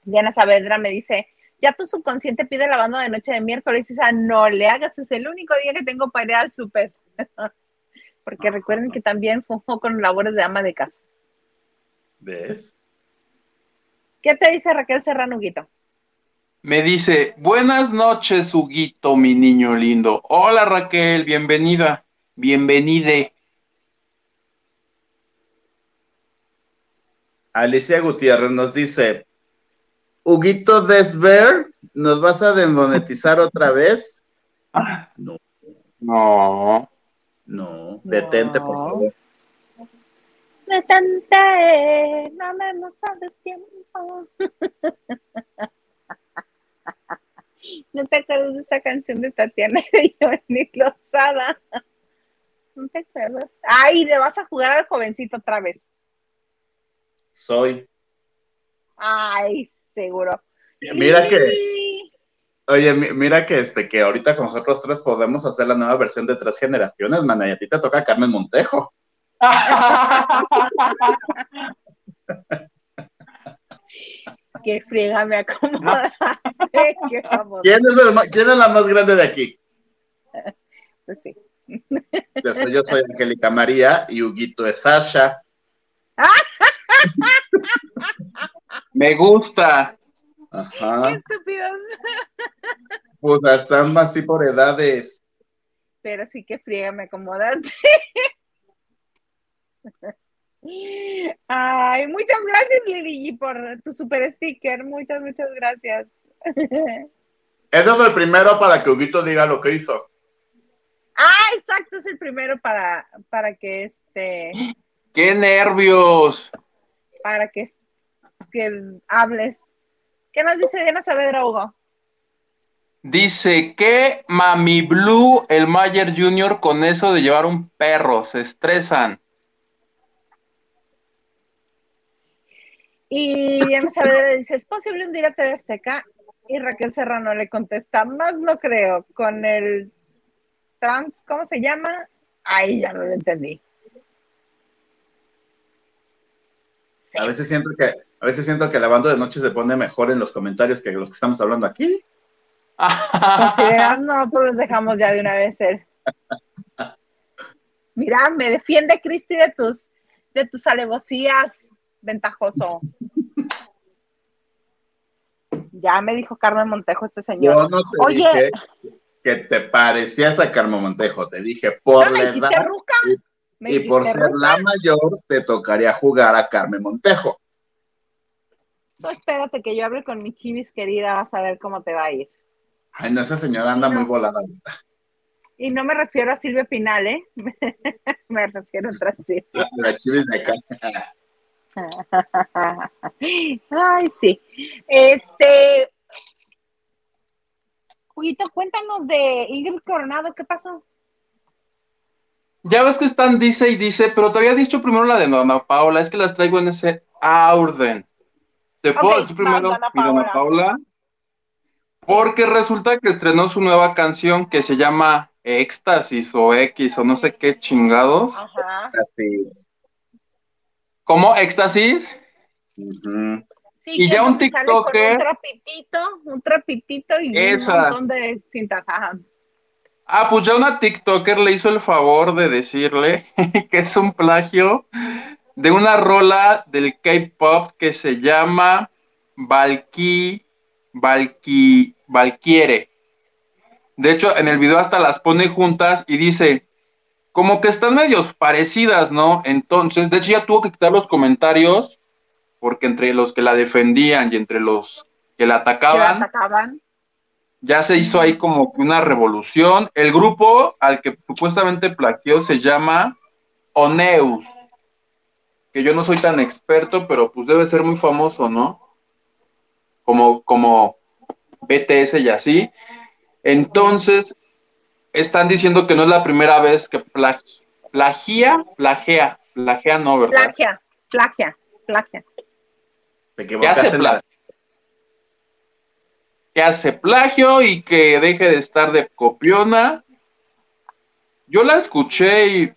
Diana Saavedra me dice, ya tu subconsciente pide la banda de noche de miércoles y dice, no le hagas, es el único día que tengo para ir al súper. [LAUGHS] Porque recuerden que también funjo con labores de ama de casa. ¿Ves? ¿Qué te dice Raquel Serrano, Huguito? Me dice, buenas noches, Huguito, mi niño lindo. Hola, Raquel, bienvenida, bienvenide. Alicia Gutiérrez nos dice, Huguito Desver, ¿nos vas a desmonetizar otra vez? No. No. No, detente, por favor. Me tenté, no me no sabes tiempo. [LAUGHS] ¿No te acuerdas de esa canción de Tatiana y Giovanni Lozada? ¿No te acuerdas? Ay, le vas a jugar al jovencito otra vez. Soy. Ay, seguro. Mira que, oye, mira que este, que ahorita con nosotros tres podemos hacer la nueva versión de tres generaciones, mana, y a ti te toca Carmen Montejo. [LAUGHS] Qué friega me acomoda. [LAUGHS] ¿Quién es, ¿Quién es la más grande de aquí? [LAUGHS] Pues sí. Después yo soy Angélica María y Huguito es Sasha. Me gusta. Ajá. Qué estúpidos. [LAUGHS] Pues están más así por edades. Pero sí que friega me acomodaste. [LAUGHS] Ay, muchas gracias, Lili, por tu super sticker. Muchas, muchas gracias. Ese [LAUGHS] es el primero para que Huguito diga lo que hizo. Ah, exacto, es el primero para, para que este. [GASPS] ¡Qué nervios! Para que, que hables. ¿Qué nos dice Diana Saavedra, Hugo? Dice que Mami Blue, el Mayer Jr., con eso de llevar un perro, se estresan. Y Diana Saavedra dice, ¿es posible un día TV Azteca? Y Raquel Serrano le contesta, más no creo, con el trans, ¿cómo se llama? Ay, ya no lo entendí. A veces siento que, a veces siento que la banda de noche se pone mejor en los comentarios que los que estamos hablando aquí. no, pues los dejamos ya de una vez ser. Mira, me defiende Cristi de tus, de tus alevosías, ventajoso. Ya me dijo Carmen Montejo este señor. Yo no te Oye, dije que te parecías a Carmen Montejo, te dije por la edad y, por ser la mayor te tocaría jugar a Carmen Montejo. [LAUGHS] No, espérate que yo hable con mi chivis querida, vas a ver cómo te va a ir. Ay, no, esa señora anda muy volada. Y no me refiero a Silvia Pinal, ¿eh? [LAUGHS] me refiero a otra la chivis de acá. [LAUGHS] Ay, sí. Este. Juguito, cuéntanos de Ingrid Coronado, ¿qué pasó? Ya ves que están dice y dice, pero te había dicho primero la de Dona Paula, es que las traigo en ese orden. ¿Te puedo decir primero mi Dona Paula? Porque resulta que estrenó su nueva canción que se llama Éxtasis o X o no sé qué chingados. Ajá. ¿Cómo? ¿Éxtasis? Sí, y ya un TikToker. Un trapitito, un trapitito y un montón de cintas. Ah, pues ya una TikToker le hizo el favor de decirle [LAUGHS] que es un plagio de una rola del K-pop que se llama Valky, Valky, Valkyrie. De hecho, en el video hasta las pone juntas y dice, como que están medios parecidas, ¿no? Entonces, de hecho ya tuvo que quitar los comentarios porque entre los que la defendían y entre los que la atacaban, atacaban? ya se hizo ahí como una revolución. El grupo al que supuestamente plagió se llama Oneus, que yo no soy tan experto, pero pues debe ser muy famoso, ¿no? Como, como BTS y así. Entonces, están diciendo que no es la primera vez que plagia, plagia, plagia, plagia no, ¿verdad? Plagia, plagia, plagia. Que hace plagio. Que hace plagio y que deje de estar de copiona. Yo la escuché y.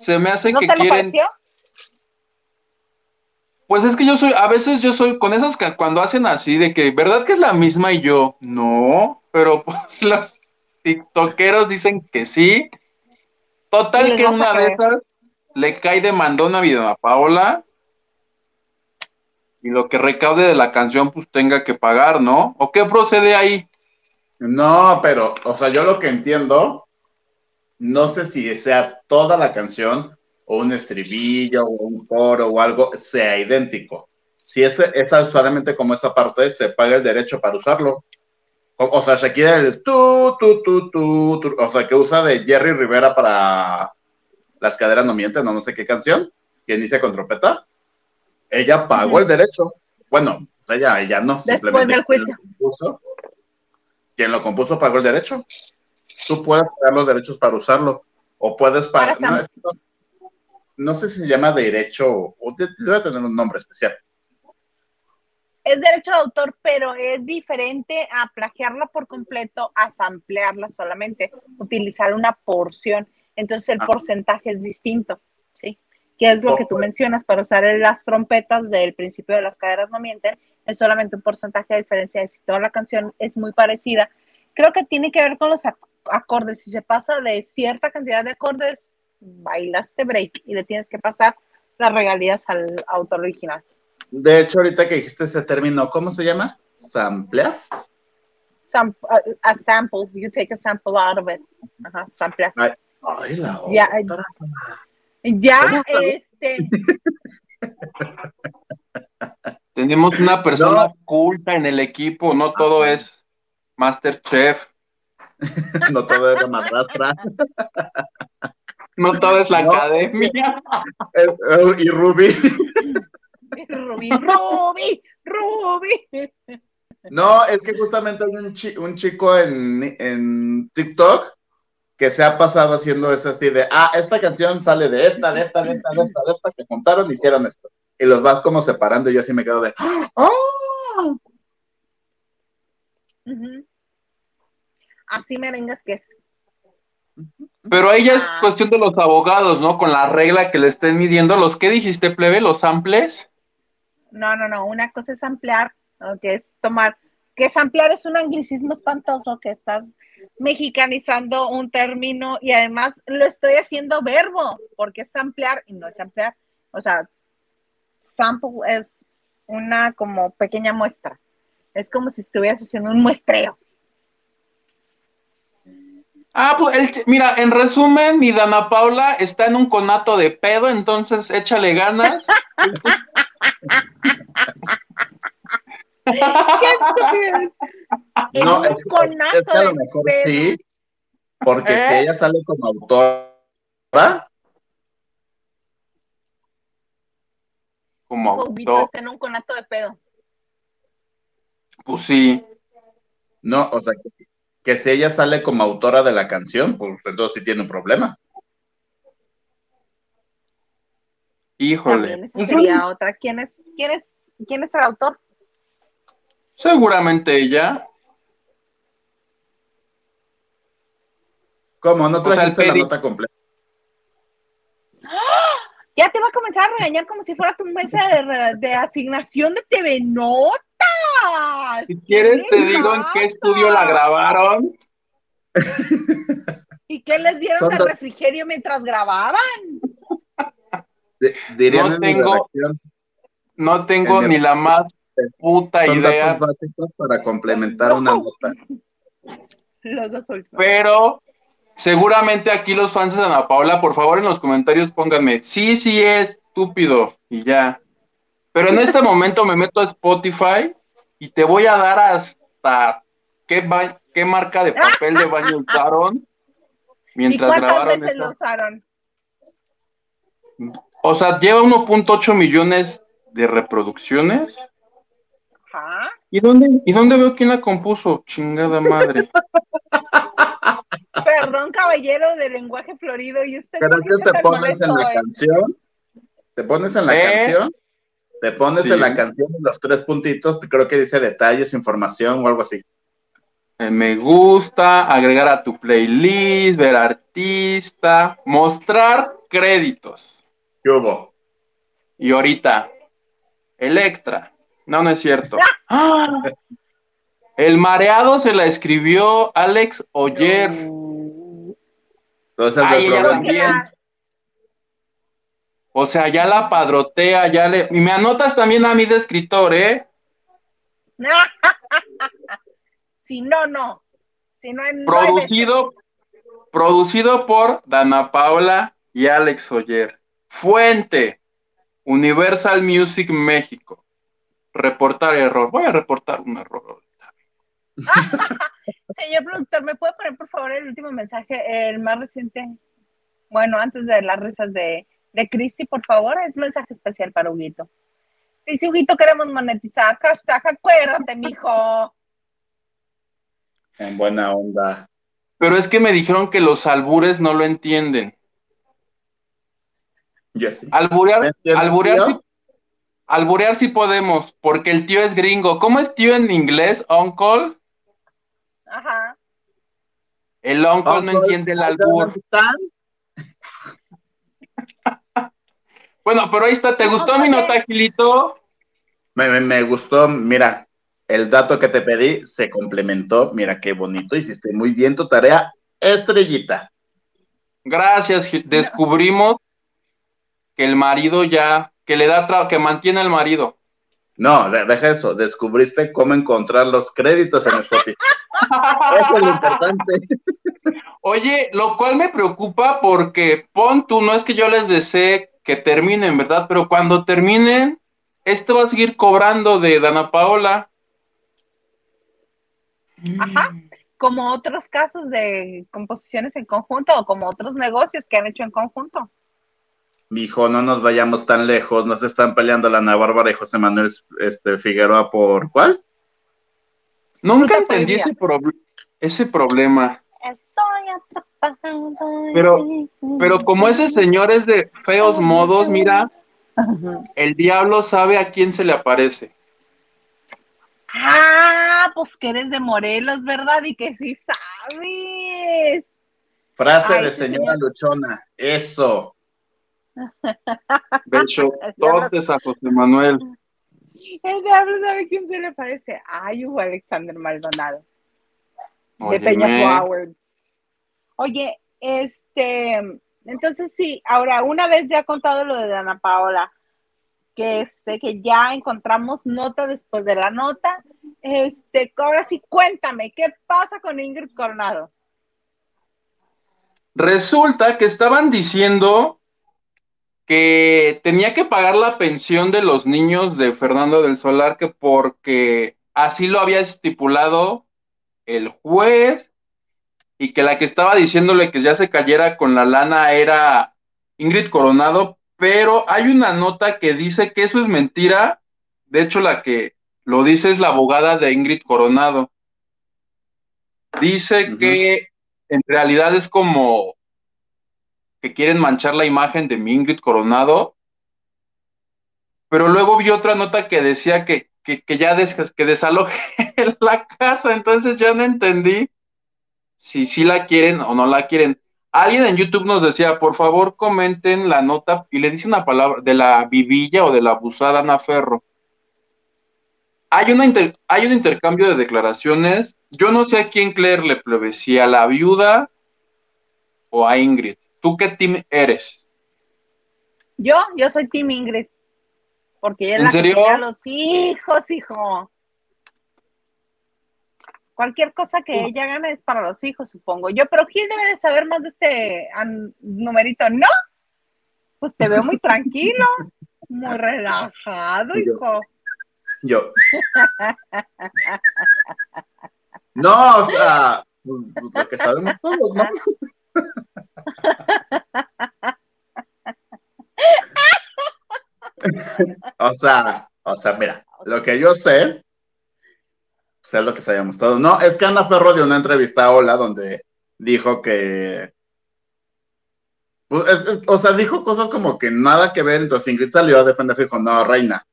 se me hace que quieren. Pues es que yo soy, a veces yo soy con esas que cuando hacen así de que, ¿verdad que es la misma? Y yo, no, pero [LAUGHS] pues los tiktokeros dicen que sí. Total que una de esas le cae de mandón a Vida Paola y lo que recaude de la canción pues tenga que pagar, ¿no? ¿O qué procede ahí? No, pero, o sea, yo lo que entiendo, no sé si sea toda la canción o un estribillo o un coro o algo sea idéntico. Si es, es solamente como esa parte, se paga el derecho para usarlo. O, sea, Shakira el tu, tu, tu, tu, o sea, que usa de Jerry Rivera para Las caderas no mienten, no, no sé qué canción, que inicia con trompeta. Ella pagó el derecho. Bueno, ella, ella no. Después del juicio. Quien lo, compuso, pagó el derecho. Tú puedes pagar los derechos para usarlo. O puedes pagar. no, sé si se llama derecho o debe tener un nombre especial es derecho de autor, pero es diferente a plagiarla por completo, a samplearla solamente, utilizar una porción. Entonces el ah. porcentaje es distinto, ¿sí? Que es lo que tú mencionas para usar las trompetas del principio de las caderas no mienten, es solamente un porcentaje de diferencia de si toda la canción es muy parecida. Creo que tiene que ver con los acordes. Si se pasa de cierta cantidad de acordes, bailaste break y le tienes que pasar las regalías al autor original. De hecho, ahorita que dijiste ese término, ¿cómo se llama? ¿Samplear? Some, a sample, you take a sample out of it. Ajá, samplear. Ay, la ya, ya este. Tenemos una persona culta en el equipo, no todo es Masterchef. [LAUGHS] no todo es la madrastra. no todo es la academia. Eh, y Ruby. [LAUGHS] Ruby, Ruby, Ruby. No, es que justamente hay un, chico en, TikTok que se ha pasado haciendo eso así de, ah, esta canción sale de esta, de esta, de esta, de esta, de esta, que juntaron y hicieron esto. Y los vas como separando y yo así me quedo de, ¡oh! Así merengas que es. Pero ahí ya es ah. cuestión de los abogados, ¿no? Con la regla que le estén midiendo. ¿Los qué dijiste, plebe? ¿Los samples? No, no, no. Una cosa es ampliar, que es tomar, que es ampliar es un anglicismo espantoso que estás mexicanizando un término y además lo estoy haciendo verbo, porque es ampliar y no es ampliar. O sea, sample es una como pequeña muestra. Es como si estuvieras haciendo un muestreo. Ah, pues mira, en resumen, mi Dana Paula está en un conato de pedo, entonces échale ganas. [LAUGHS] ¿Qué No, es, que a lo mejor sí, porque si ¿Eh? ella sale como autora. Como autora. está en un conato de pedo. Pues sí. No, o sea, que, que si ella sale como autora de la canción, pues entonces sí tiene un problema. Híjole. esa sería otra. ¿Quién es, quién, es, ¿Quién es el autor? Seguramente ella. ¿Cómo? ¿No trajiste la nota completa? Ya te va a comenzar a regañar como si fuera tu mesa de, asignación de TV Si quieres, te digo en qué estudio la grabaron. ¿Y qué les dieron de refrigerio mientras grababan? no tengo, no tengo ni la más puta idea. para complementar una nota. Pero seguramente aquí los fans de Ana Paula, por favor en los comentarios pónganme, sí, sí es estúpido y ya. Pero en este momento me meto a Spotify y te voy a dar hasta qué, qué marca de papel de baño [LAUGHS] usaron mientras ¿Y grabaron veces lo usaron? O sea, lleva 1.8 millones de reproducciones. ¿Y dónde, ¿Y dónde veo quién la compuso? Chingada madre. [LAUGHS] Perdón, caballero de lenguaje florido. ¿Y usted Pero que te pones en la canción? ¿Te pones en la ¿Eh? canción? Te pones en la canción los tres puntitos, creo que dice detalles, información o algo así. Eh, me gusta, agregar a tu playlist, ver artista, mostrar créditos. ¿Qué hubo? Y ahorita, Electra. No, no es cierto. [LAUGHS] [GASPS] El mareado se la escribió Alex Oyer. Entonces, O sea, ya la padrotea, ya le. Y me anotas también a mí de escritor, ¿eh? [LAUGHS] si no, no. Si no, producido, producido por Dana Paula y Alex Oyer. Fuente, Universal Music México. Reportar error. Voy a reportar un error. [LAUGHS] Señor productor, ¿me puede poner por favor el último mensaje, el más reciente? Bueno, antes de las risas de, de Cristi, por favor, es mensaje especial para Huguito. Dice Huguito, queremos monetizar. Hashtag, acuérdate, mijo. En buena onda. Pero es que me dijeron que los albures no lo entienden. Yo sí. Alburear, ¿Me entiendes, alburear, sí, alburear sí podemos, porque el tío es gringo. ¿Cómo es tío en inglés? Uncle. Ajá. El uncle no entiende el albur. understand. Bueno, pero ahí está. ¿Te No, gustó mi nota, Gilito? Me, me- me gustó, mira, el dato que te pedí se complementó. Mira qué bonito, hiciste muy bien tu tarea, estrellita. Gracias. Gil. Descubrimos que el marido ya, que le da trabajo, que mantiene al marido. No, de- deja eso, descubriste cómo encontrar los créditos en Spotify. [LAUGHS] Eso es lo importante. Oye, lo cual me preocupa porque pon tú, no es que yo les desee que terminen, ¿verdad? Pero cuando terminen, este va a seguir cobrando de Dana Paola. Ajá. Como otros casos de composiciones en conjunto o como otros negocios que han hecho en conjunto. Mijo, no nos vayamos tan lejos, nos están peleando la Ana Bárbara y José Manuel este, Figueroa por ¿cuál? Nunca entendí ese, ese problema. Estoy atrapado. Pero-. Pero como ese señor es de feos modos, mira, el diablo sabe a quién se le aparece. Ah, pues que eres de Morelos, ¿verdad? Y que sí sabes. Frase Ay, de señora señor. Luchona, eso. [LAUGHS] Toques a José Manuel. El diablo sabe quién se le parece. Ay, Hugo Alexander Maldonado. de Peña Óyeme. Oye, este, entonces sí, ahora una vez ya contado lo de Ana Paola, que este, que ya encontramos nota después de la nota, este, ahora sí, cuéntame, ¿qué pasa con Ingrid Coronado? Resulta que estaban diciendo que tenía que pagar la pensión de los niños de Fernando del Solar, que porque así lo había estipulado el juez, y que la que estaba diciéndole que ya se cayera con la lana era Ingrid Coronado, pero hay una nota que dice que eso es mentira. De hecho, la que lo dice es la abogada de Ingrid Coronado. Dice que en realidad es como que quieren manchar la imagen de mi Ingrid Coronado, pero luego vi otra nota que decía que, que, que ya des, que desaloje [LAUGHS] la casa, entonces ya no entendí si sí la quieren o no la quieren. Alguien en YouTube nos decía, por favor comenten la nota y le dice una palabra de la vivilla o de la abusada Ana Ferro. Hay, una inter- hay un intercambio de declaraciones. Yo no sé a quién creerle, plebe, si a la viuda o a Ingrid. ¿Tú qué team eres? Yo, yo soy Team Ingrid, porque ella es ¿En la serio? a los hijos, hijo. Cualquier cosa que ella gane es para los hijos, supongo yo. Pero Gil debe de saber más de este numerito, ¿no? Pues te veo muy [LAUGHS] tranquilo, muy [LAUGHS] relajado, hijo. Yo. [LAUGHS] No, o sea, pues, lo que sabemos todos, ¿no? O sea, o sea, mira, lo que yo sé, es lo que sabemos todos. No, es que Ana Ferro dio una entrevista a Hola donde dijo que. pues, es- o sea, dijo cosas como que nada que ver. Entonces Ingrid salió a defender, dijo: No, reina,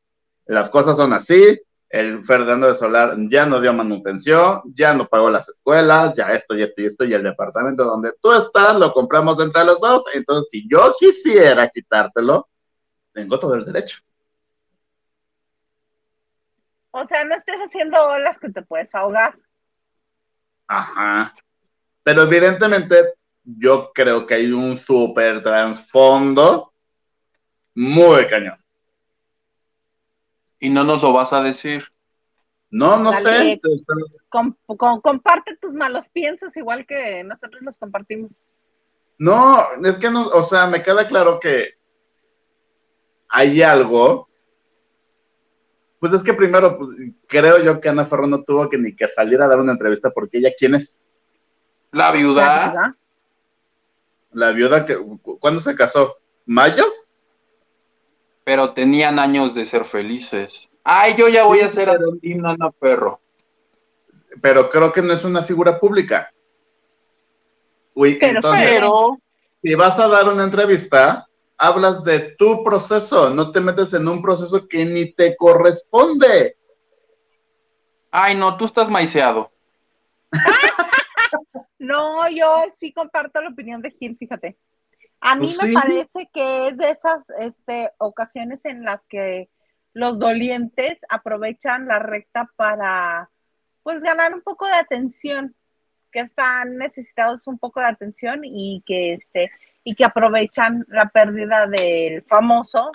las cosas son así. El Fernando de Solar ya no dio manutención, ya no pagó las escuelas, ya esto y esto y esto, y el departamento donde tú estás lo compramos entre los dos. Entonces, si yo quisiera quitártelo, tengo todo el derecho. O sea, no estés haciendo olas que te puedes ahogar. Ajá. Pero evidentemente yo creo que hay un súper trasfondo muy cañón. Y no nos lo vas a decir. No, no Dale. sé. Com- com- comparte tus malos piensos igual que nosotros los compartimos. No, es que no, o sea, me queda claro que hay algo. Pues es que primero, pues, creo yo que Ana Ferro no tuvo que ni que salir a dar una entrevista porque ella quién es. La viuda. La viuda que, ¿cuándo se casó? ¿Mayo? Pero tenían años de ser felices. Ay, yo ya voy a ser pero- Ana Perro. Pero creo que no es una figura pública. Uy, Pero entonces, Pero, si vas a dar una entrevista, hablas de tu proceso, no te metes en un proceso que ni te corresponde. ay, no, tú estás maiceado. [LAUGHS] No, yo sí comparto la opinión de Gil, fíjate. A mí Pues me sí. parece que es de esas este, ocasiones en las que los dolientes aprovechan la recta para, pues, ganar un poco de atención, que están necesitados un poco de atención y que, este, y que aprovechan la pérdida del famoso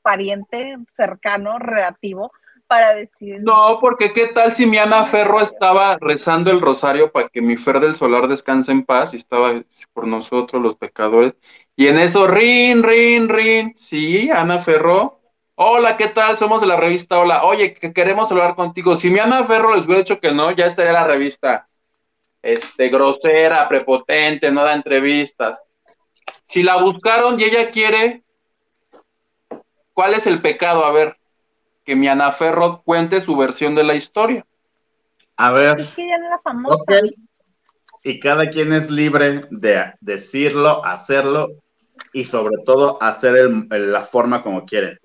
pariente cercano, relativo, para decir, No, porque qué tal si mi Ana Ferro estaba rezando el rosario para que mi Fer del Solar descanse en paz y estaba por nosotros los pecadores. Y en eso, rin, rin, rin. Sí, Ana Ferro. Hola, ¿qué tal? Somos de la revista Hola. Oye, que queremos hablar contigo. Si mi Ana Ferro les hubiera dicho que no, ya estaría la revista. Este, grosera, prepotente, no da entrevistas. Si la buscaron y ella quiere, ¿cuál es el pecado? A ver, que mi Ana Ferro cuente su versión de la historia. A ver, es que ella no era famosa. ok. Y cada quien es libre de decirlo, hacerlo y sobre todo hacer el- el- la forma como quiere.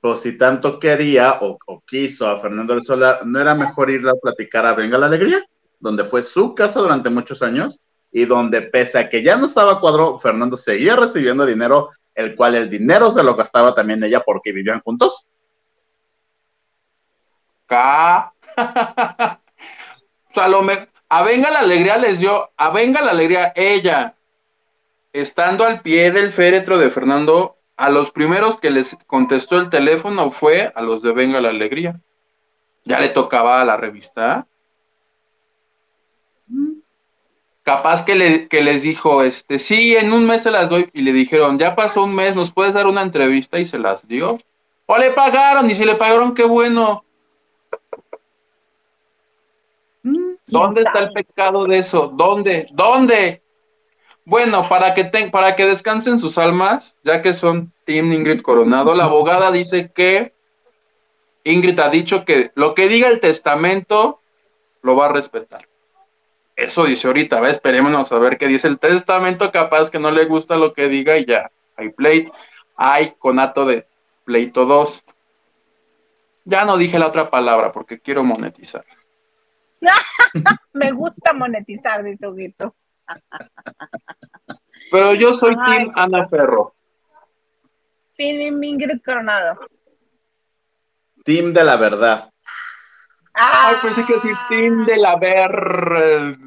Pero si tanto quería o, o quiso a Fernando del Solar, ¿no era mejor irle a platicar a Venga la Alegría? Donde fue su casa durante muchos años y donde pese a que ya no estaba cuadro, Fernando seguía recibiendo dinero, el cual el dinero se lo gastaba también ella porque vivían juntos. [LAUGHS] O sea, lo a Venga la Alegría les dio, a Venga la Alegría, ella, estando al pie del féretro de Fernando, a los primeros que les contestó el teléfono fue a los de Venga la Alegría. Ya le tocaba a la revista. Capaz que, le- que les dijo, este, sí, en un mes se las doy, y le dijeron, ya pasó un mes, ¿nos puedes dar una entrevista? Y se las dio. O le pagaron, y si le pagaron, qué bueno. ¿Dónde está el pecado de eso? ¿Dónde? ¿Dónde? Bueno, para que, ten- para que descansen sus almas, ya que son Team Ingrid Coronado, la abogada dice que Ingrid ha dicho que lo que diga el testamento lo va a respetar. Eso dice ahorita, ¿ves? Esperémonos a ver qué dice el testamento, capaz que no le gusta lo que diga y ya. Hay pleito, hay conato de pleito 2. Ya no dije la otra palabra porque quiero monetizar. [LAUGHS] Me gusta monetizar, dice Huguito. [LAUGHS] Pero yo soy Ay, Team qué Ana cosa. Ferro. Team Ingrid Coronado. Team de la verdad. Ay, pensé que sí, de la ver.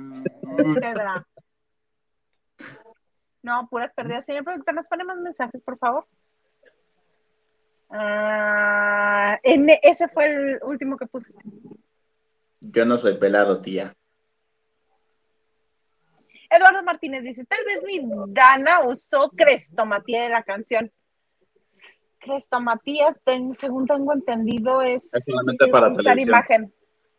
No, puras pérdidas. Señor productor, ¿nos ponemos mensajes, por favor? Ah, en- ese fue el último que puse. Yo no soy pelado, tía. Eduardo Martínez dice, tal vez mi Dana usó crestomatía de la canción. Crestomatía, según tengo entendido, es para usar televisión. imagen.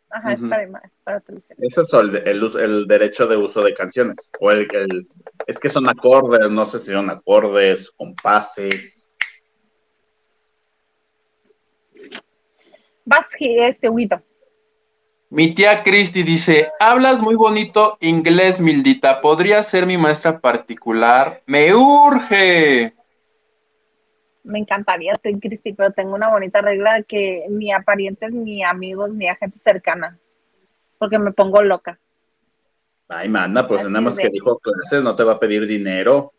Ajá, es para, para televisión. Ese es el, el, derecho de uso de canciones. O el, el- es que son acordes, no sé si son acordes, compases. Vas, este, Huito. Mi tía Cristi dice, hablas muy bonito inglés, Mildita. ¿Podría ser mi maestra particular? Me urge. Me encantaría ser Cristi, pero tengo una bonita regla de que ni a parientes, ni a amigos, ni a gente cercana. Porque me pongo loca. Ay, manda, pues Así nada más de- que dijo clases, no te va a pedir dinero.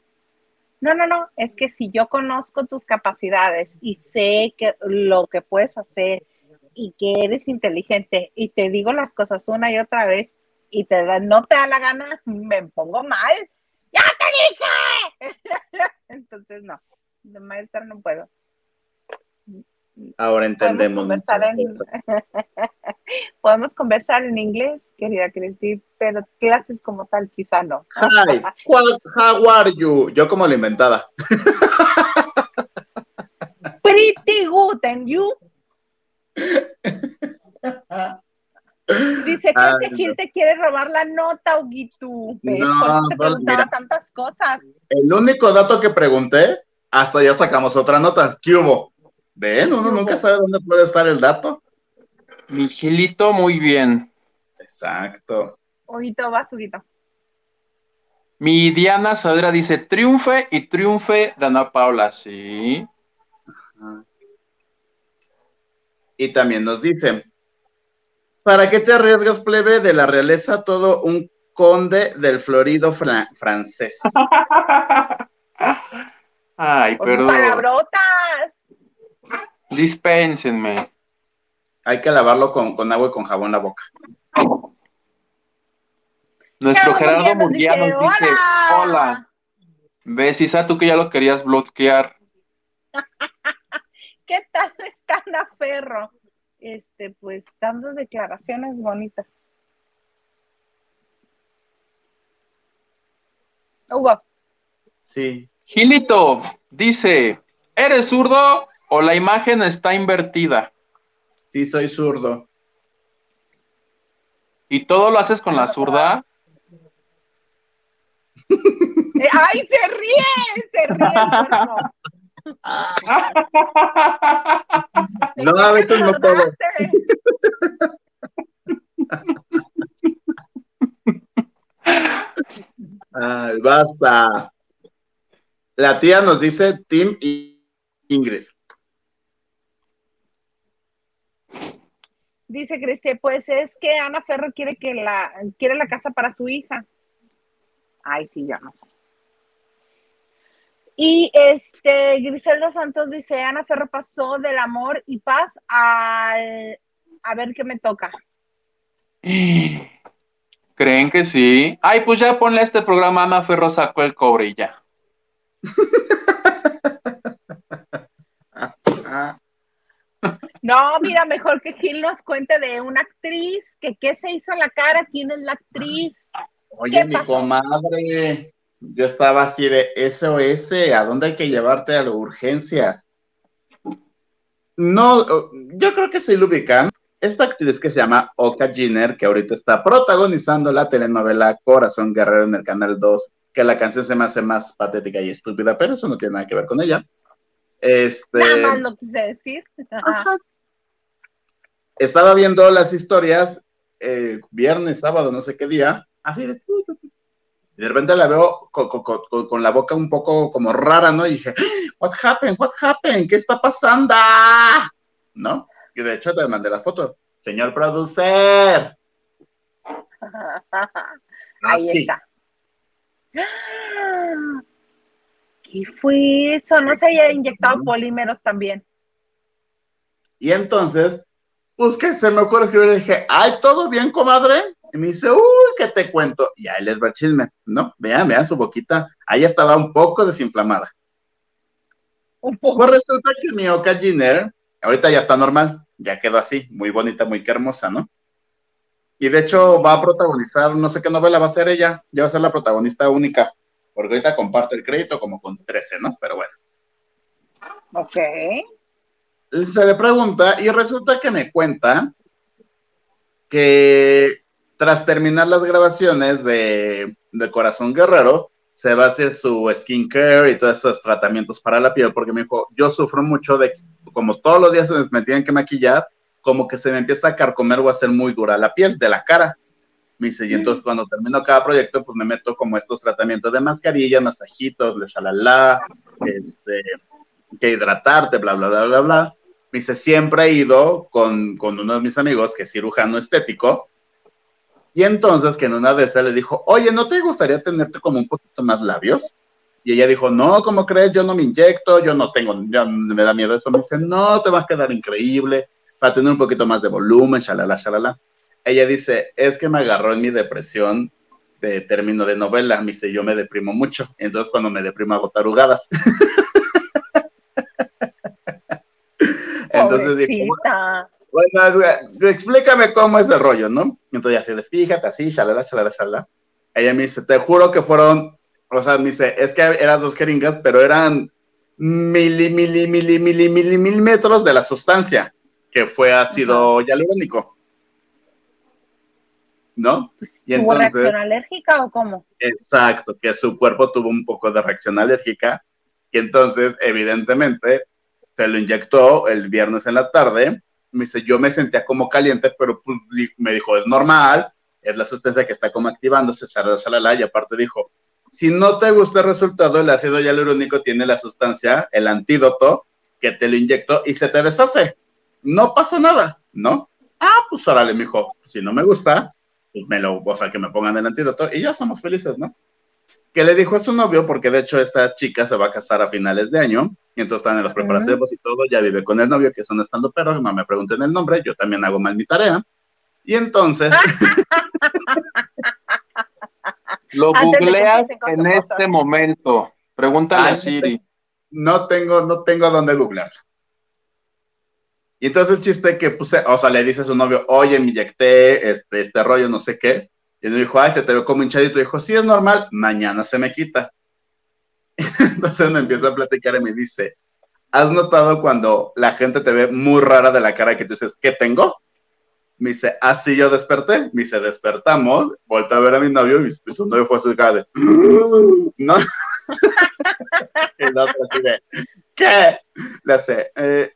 No, no, no, es que si yo conozco tus capacidades y sé que lo que puedes hacer y que eres inteligente y te digo las cosas una y otra vez y te da, no te da la gana, me pongo mal. ¡Ya te dije! [LAUGHS] Entonces, no, de maestra no puedo. Ahora entendemos. conversar en-. [LAUGHS] Podemos conversar en inglés, querida Cristi, pero clases como tal quizá no. Hi, what- how are you? Yo como la inventada. [LAUGHS] Pretty good, and you? Dice creo que Gil te quiere robar la nota, Huguito. ¿Ves? No, Por eso te no, preguntaba mira. tantas cosas. El único dato que pregunté, hasta ya sacamos otra nota. ¿Qué hubo? Ven, uno ¿Qué nunca sabe dónde puede estar el dato. Mi Gilito, muy bien. Exacto. Huguito, vas, Huguito. Mi Diana Saavedra dice triunfe y triunfe Dana Paula, sí. Ajá. Y también nos dice, ¿para qué te arriesgas, plebe, de la realeza todo un conde del florido fra- francés? [LAUGHS] Ay, perdón. palabrotas. Dispénsenme. Hay que lavarlo con, con agua y con jabón la boca. Nuestro Gerardo Gerardo Murguía nos dice, "Hola". hola. ¿Ves, Isa, tú que ya lo querías bloquear? [LAUGHS] ¿Qué tal está Ana Ferro? Este, pues dando declaraciones bonitas. Hugo, Sí. Gilito dice, ¿eres zurdo o la imagen está invertida? Sí, soy zurdo. ¿Y todo lo haces con la zurda? [LAUGHS] Eh, ¡Ay, se ríe! Se ríe. [LAUGHS] No, a veces no todo. Ay, basta. La tía nos dice Tim y Ingrid. Dice Cristi, pues es que Ana Ferro quiere que la quiere la casa para su hija. Ay, sí, ya no sé. Y este Griselda Santos dice, Ana Ferro pasó del amor y paz al a ver qué me toca. ¿Creen que sí? Ay, pues ya ponle a este programa Ana Ferro sacó el cobre y ya. No, mira, mejor que Gil nos cuente de una actriz, que qué se hizo en la cara, quién es la actriz. Oye, ¿Qué mi pasó? comadre, yo estaba así de SOS, ¿a dónde hay que llevarte a las urgencias? No, yo creo que sí lo ubican. Esta actriz que se llama Oka Jenner, que ahorita está protagonizando la telenovela Corazón Guerrero en el Canal 2, que la canción se me hace más patética y estúpida, pero eso no tiene nada que ver con ella. Este, Nada más lo quise decir. Ajá. Estaba viendo las historias eh, viernes, sábado, no sé qué día, así de... Y de repente la veo con, con- con- con la boca un poco como rara, ¿no? Y dije, what happened, what happened, ¿qué está pasando? ¿No? Y de hecho te mandé la foto. Señor producer. [LAUGHS] Ahí Así. [GASPS] ¿Qué fue eso? No se haya inyectado polímeros también. Y entonces, pues que se me ocurre escribir, le dije, ay, ¿todo bien, comadre? Y me dice, uy, ¿qué te cuento? Y ahí les va el chisme, ¿no? Vean, vean su boquita, ahí estaba un poco desinflamada. Un poco. Pues resulta que mi Oka Jenner, ahorita ya está normal, ya quedó así, muy bonita, muy que hermosa, ¿no? Y de hecho va a protagonizar, no sé qué novela va a ser ella, ya va a ser la protagonista única, porque ahorita comparte el crédito como con 13, ¿no? Pero bueno. Ok. se le pregunta y resulta que me cuenta que tras terminar las grabaciones de, de Corazón Guerrero, se va a hacer su skincare y todos estos tratamientos para la piel, porque me dijo, yo sufro mucho de, como todos los días se me tienen que maquillar, como que se me empieza a carcomer o a hacer muy dura la piel de la cara. Me dice, y entonces cuando termino cada proyecto, pues me meto como estos tratamientos de mascarilla, masajitos, le shalala, este, que hidratarte, bla, bla, bla, bla, bla. Me dice, siempre he ido con, con uno de mis amigos que es cirujano estético. Y entonces que en una de esas le dijo, oye, ¿no te gustaría tenerte como un poquito más labios? Y ella dijo, no, ¿cómo crees? Yo no me inyecto, yo no tengo, ya me da miedo eso. Me dice, no, te va a quedar increíble, para tener un poquito más de volumen, shalala, shalala. Ella dice, es que me agarró en mi depresión de término de novela. Me dice, yo me deprimo mucho. Entonces cuando me deprimo hago tarugadas. [LAUGHS] Entonces Pobrecita. bueno, explícame cómo es el rollo, ¿no? Entonces ya se fíjate, así, shalala, shalala, shalala. Ella me dice, te juro que fueron, o sea, me dice, es que eran dos jeringas, pero eran mili, mili, mili, mili, milímetros de la sustancia, que fue ácido hialurónico. ¿no? Pues, Y ¿Tuvo entonces- reacción alérgica o cómo? Exacto, que su cuerpo tuvo un poco de reacción alérgica, y entonces, evidentemente, se lo inyectó el viernes en la tarde. Me dice, yo me sentía como caliente, pero pues, me dijo, es normal, es la sustancia que está como activándose, salala, y aparte dijo, si no te gusta el resultado, el ácido hialurónico tiene la sustancia, el antídoto, que te lo inyectó y se te deshace. No pasa nada, ¿no? Ah, pues órale, mijo, si no me gusta, pues me lo, o sea, que me pongan el antídoto y ya somos felices, ¿no? Que le dijo a su novio, porque de hecho esta chica se va a casar a finales de año, y entonces están en los preparativos y todo, ya vive con el novio, que es un estando pero, no me pregunten el nombre, yo también hago mal mi tarea. Y entonces, [LAUGHS] Lo googleas en este momento. Pregúntale Ah, a Siri. no tengo, no tengo dónde googlear. Y entonces chiste que puse, o sea, le dice a su novio, oye, me inyecté este, este rollo, no sé qué. Y él dijo, ay, se te ve como hinchadito. Y dijo, sí, es normal, mañana se me quita. [LAUGHS] entonces me empieza a platicar y me dice, ¿has notado cuando la gente te ve muy rara de la cara que tú dices, ¿qué tengo? Me dice, así yo desperté. Me dice, despertamos, volteé a ver a mi novio y pues, su novio fue a su cara de, [GASPS] ¿no? [LAUGHS] y la otra así de, ¿qué? Le hace, eh,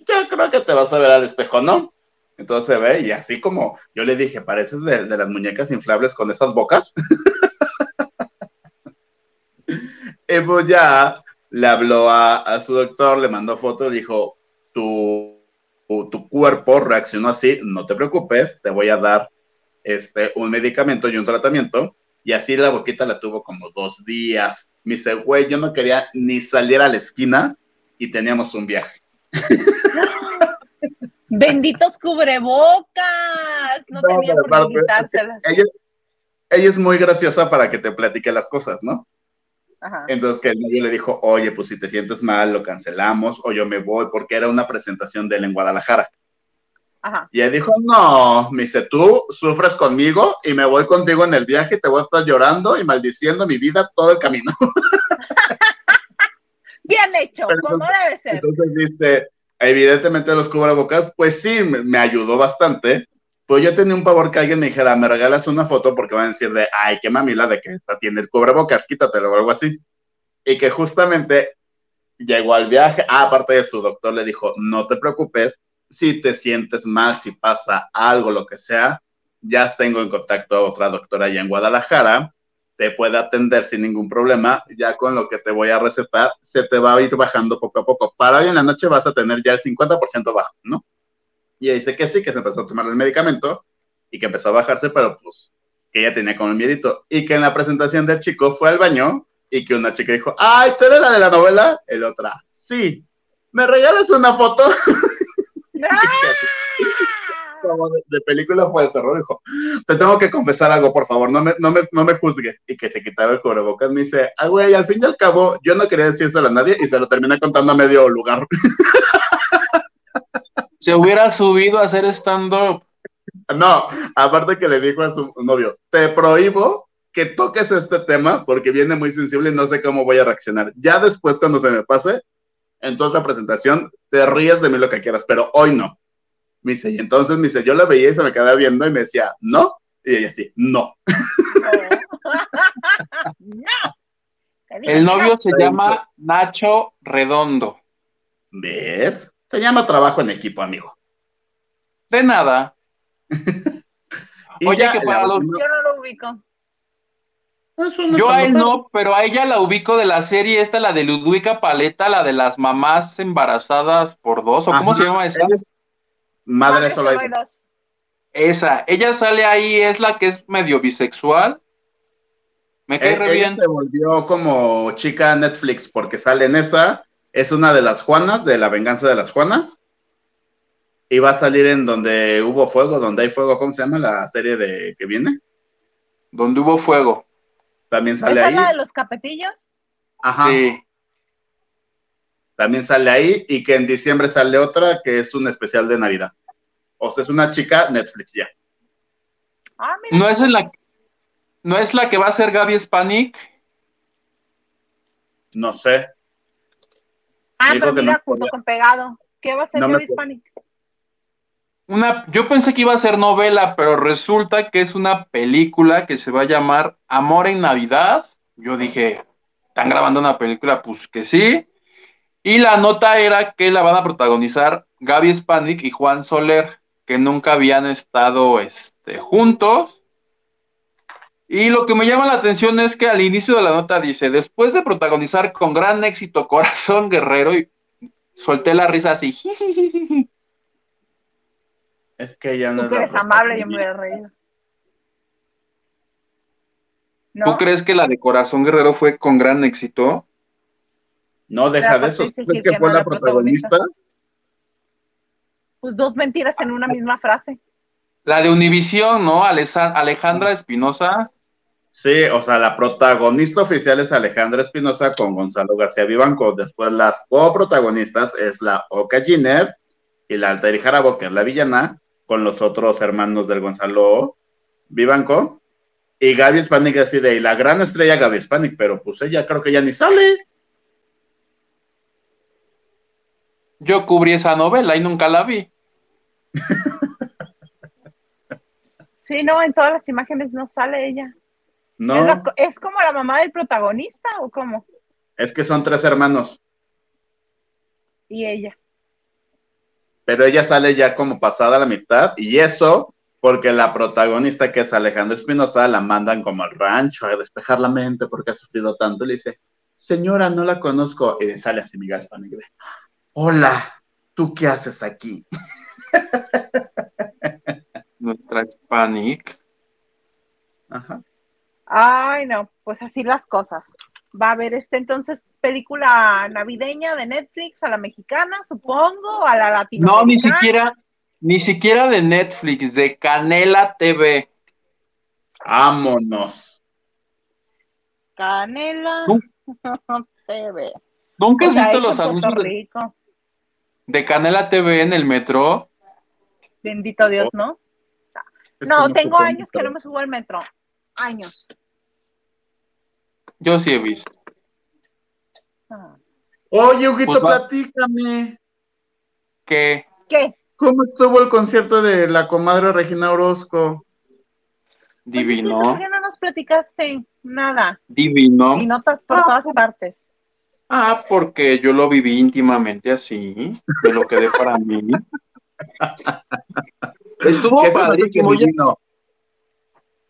yo creo que te vas a ver al espejo, ¿no? Entonces se ve y así como yo le dije, pareces de, las muñecas inflables con esas bocas. [LAUGHS] pues ya le habló a, su doctor, le mandó foto, dijo, tu, tu, tu cuerpo reaccionó así, no te preocupes, te voy a dar este, un medicamento y un tratamiento. Y así la boquita la tuvo como dos días. Me dice, güey, yo no quería ni salir a la esquina y teníamos un viaje. [LAUGHS] Benditos cubrebocas. No, No, tenía por qué quitárselas. Ella, ella es muy graciosa para que te platique las cosas, ¿no? Ajá. Entonces que el novio le dijo, oye, pues si te sientes mal, lo cancelamos o yo me voy, porque era una presentación de él en Guadalajara. Ajá. Y él dijo, no, me dice, tú sufres conmigo y me voy contigo en el viaje y te voy a estar llorando y maldiciendo mi vida todo el camino. [LAUGHS] Bien hecho, Pero como debe ser. Entonces dice, evidentemente los cubrebocas, pues sí, me, me ayudó bastante. Pues yo tenía un pavor que alguien me dijera, me regalas una foto porque van a decir de, ay, qué mamila de que esta tiene el cubrebocas, quítatelo o algo así. Y que justamente llegó al viaje, ah, aparte de su doctor le dijo, no te preocupes, si te sientes mal, si pasa algo, lo que sea, ya tengo en contacto a otra doctora allá en Guadalajara, te puede atender sin ningún problema, ya con lo que te voy a recetar, se te va a ir bajando poco a poco. Para hoy en la noche vas a tener ya el 50% bajo, ¿no? Y ella dice que sí, que se empezó a tomar el medicamento y que empezó a bajarse, pero pues que ella tenía como el miedito. Y que en la presentación del chico fue al baño y que una chica dijo, ay, ¿tú eres la de la novela? El otra, sí. ¿Me regalas una foto? [LAUGHS] como de, de película fue de terror, dijo, te tengo que confesar algo, por favor, no me, no me, no me juzgues. Y que se quitaba el cubrebocas, me dice, ah, güey, al fin y al cabo, yo no quería decírselo a nadie y se lo terminé contando a medio lugar. [LAUGHS] Se hubiera subido a hacer stand-up. No, aparte que le dijo a su novio, te prohíbo que toques este tema porque viene muy sensible y no sé cómo voy a reaccionar. Ya después, cuando se me pase, en tu otra presentación, te ríes de mí lo que quieras, pero hoy no. Me dice, y entonces me dice, yo la veía y se me quedaba viendo y me decía, ¿no? Y ella así, no. El novio no. se llama Nacho Redondo. ¿Ves? Se llama trabajo en equipo, amigo. De nada. [LAUGHS] Oye, ya, que para los- Yo no lo ubico. Un Yo a él no, pero a ella la ubico de la serie esta, la de Ludwika Paleta, la de las mamás embarazadas por dos, o cómo se llama esa. Madre, Madre, solo hay solo hay dos. Esa, ella sale ahí, es la que es medio bisexual. Me cae Eh, re ella bien. se volvió como chica Netflix porque sale en esa. Es una de las Juanas, de la venganza de las Juanas. Y va a salir en donde hubo fuego, donde hay fuego. ¿Cómo se llama la serie de que viene? Donde hubo fuego. También sale ¿Esa ahí. es la de los capetillos? Ajá. Sí. También sale ahí. Y que en diciembre sale otra que es un especial de Navidad. O sea, es una chica Netflix ya. Ah. ¿No es, la, ¿No es la que va a ser Gaby Spanik? No sé. Ah, dijo pero que mira, no junto con pegado. ¿Qué va a ser No Gaby. Hispanic? una, yo pensé que iba a ser novela, pero resulta que es una película que se va a llamar Amor en Navidad. Yo dije, ¿están grabando una película? Pues que sí. Y la nota era que la van a protagonizar Gaby Spanik y Juan Soler, que nunca habían estado este, juntos. Y lo que me llama la atención es que al inicio de la nota dice, después de protagonizar con gran éxito Corazón Guerrero, y solté la risa así. Es que ella no Tú es que la eres amable, yo me protagonista. hubiera reído. ¿Tú ¿No? crees que la de Corazón Guerrero fue con gran éxito? No, deja de eso. Patricia ¿Tú crees que que fue no la protagonista. protagonista? Pues dos mentiras en una misma frase. La de Univisión, ¿no? Alejandra Espinosa. Sí, o sea, la protagonista oficial es Alejandra Espinosa con Gonzalo García Vivanco. Después las coprotagonistas es la Oka Giner y la Alteri Jarabo, que es la villana, con los otros hermanos del Gonzalo Vivanco. Y Gaby Spanik así de, y la gran estrella Gaby Spanik, pero pues ella creo que ya ni sale. Yo cubrí esa novela y nunca la vi. Sí, no, en todas las imágenes no sale ella. No, ¿Es, la- es como la mamá del protagonista o cómo? es que son tres hermanos, Y ella. pero ella sale ya como pasada la mitad, y eso porque la protagonista, que es Alejandra Espinosa, la mandan como al rancho a despejar la mente porque ha sufrido tanto. Y le dice, señora, no la conozco. Y sale así Miguel Spanik de, hola, ¿tú qué haces aquí? Nuestra Hispanic. Ajá. Ay, no, pues así las cosas. Va a haber este entonces película navideña de Netflix a la mexicana, supongo, a la No, latinoamericana. ni siquiera, ni siquiera de Netflix, de Canela TV. Vámonos. Canela ¿Tú? [LAUGHS] TV. ¿Nunca O has sea, visto los anuncios de. De Canela TV en el metro? Bendito Dios, ¿no? No, tengo años que no me subo al metro. Años. Yo sí he visto. Ah. Oye, Huguito, Pues platícame. Que ¿Qué? ¿Cómo estuvo el concierto de la comadre Regina Orozco? Oye, sí, divino, ¿por qué no nos platicaste nada? divino. Y notas por todas partes. Ah, porque yo lo viví íntimamente así, me lo quedé para mí. Estuvo ¿Qué se me hace que padrísimo. ya- vino?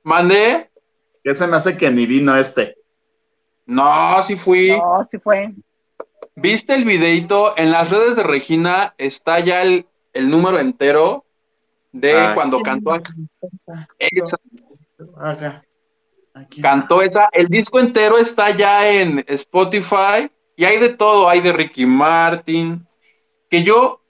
Mandé. ¿Qué se me hace que ni vino este? No, sí fui. No, sí fue. ¿Viste el videito? En las redes de Regina está ya el, el número entero de Ah, cuando cantó esa, Haga. Aquí. cantó esa. El disco entero está ya en Spotify y hay de todo. Hay de Ricky Martin. Que yo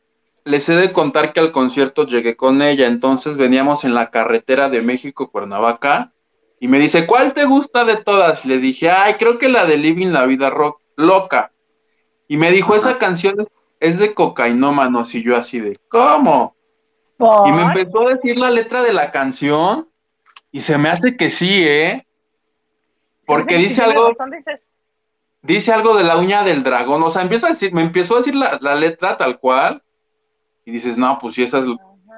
les he de contar que al concierto llegué con ella. Entonces veníamos en la carretera de México-Cuernavaca y me dice, ¿cuál te gusta de todas? Le dije, ay, creo que la de Living la Vida Rock, Loca. Y me dijo, esa canción es de cocainómanos. Y yo así de, ¿cómo? ¿Por? Y me empezó a decir la letra de la canción y se me hace que sí, ¿eh? Porque dice algo, razón, dices, dice algo de la uña del dragón, o sea, empieza a decir, me empezó a decir la, la letra tal cual y dices, no, pues sí, esa es,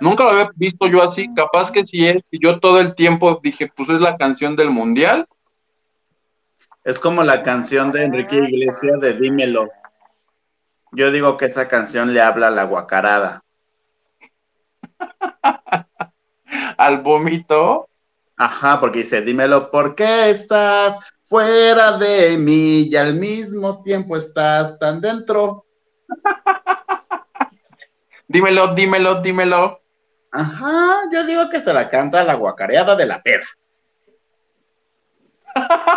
nunca lo había visto yo así, capaz que sí es, y yo todo el tiempo dije, pues es la canción del mundial, Es como la canción de Enrique Iglesias de Dímelo. Yo digo que esa canción le habla a la guacarada. [LAUGHS] al vómito, Ajá, porque dice, dímelo, ¿por qué estás fuera de mí y al mismo tiempo estás tan dentro? dímelo, dímelo, dímelo, Ajá, yo digo que se la canta la guacareada de la pera.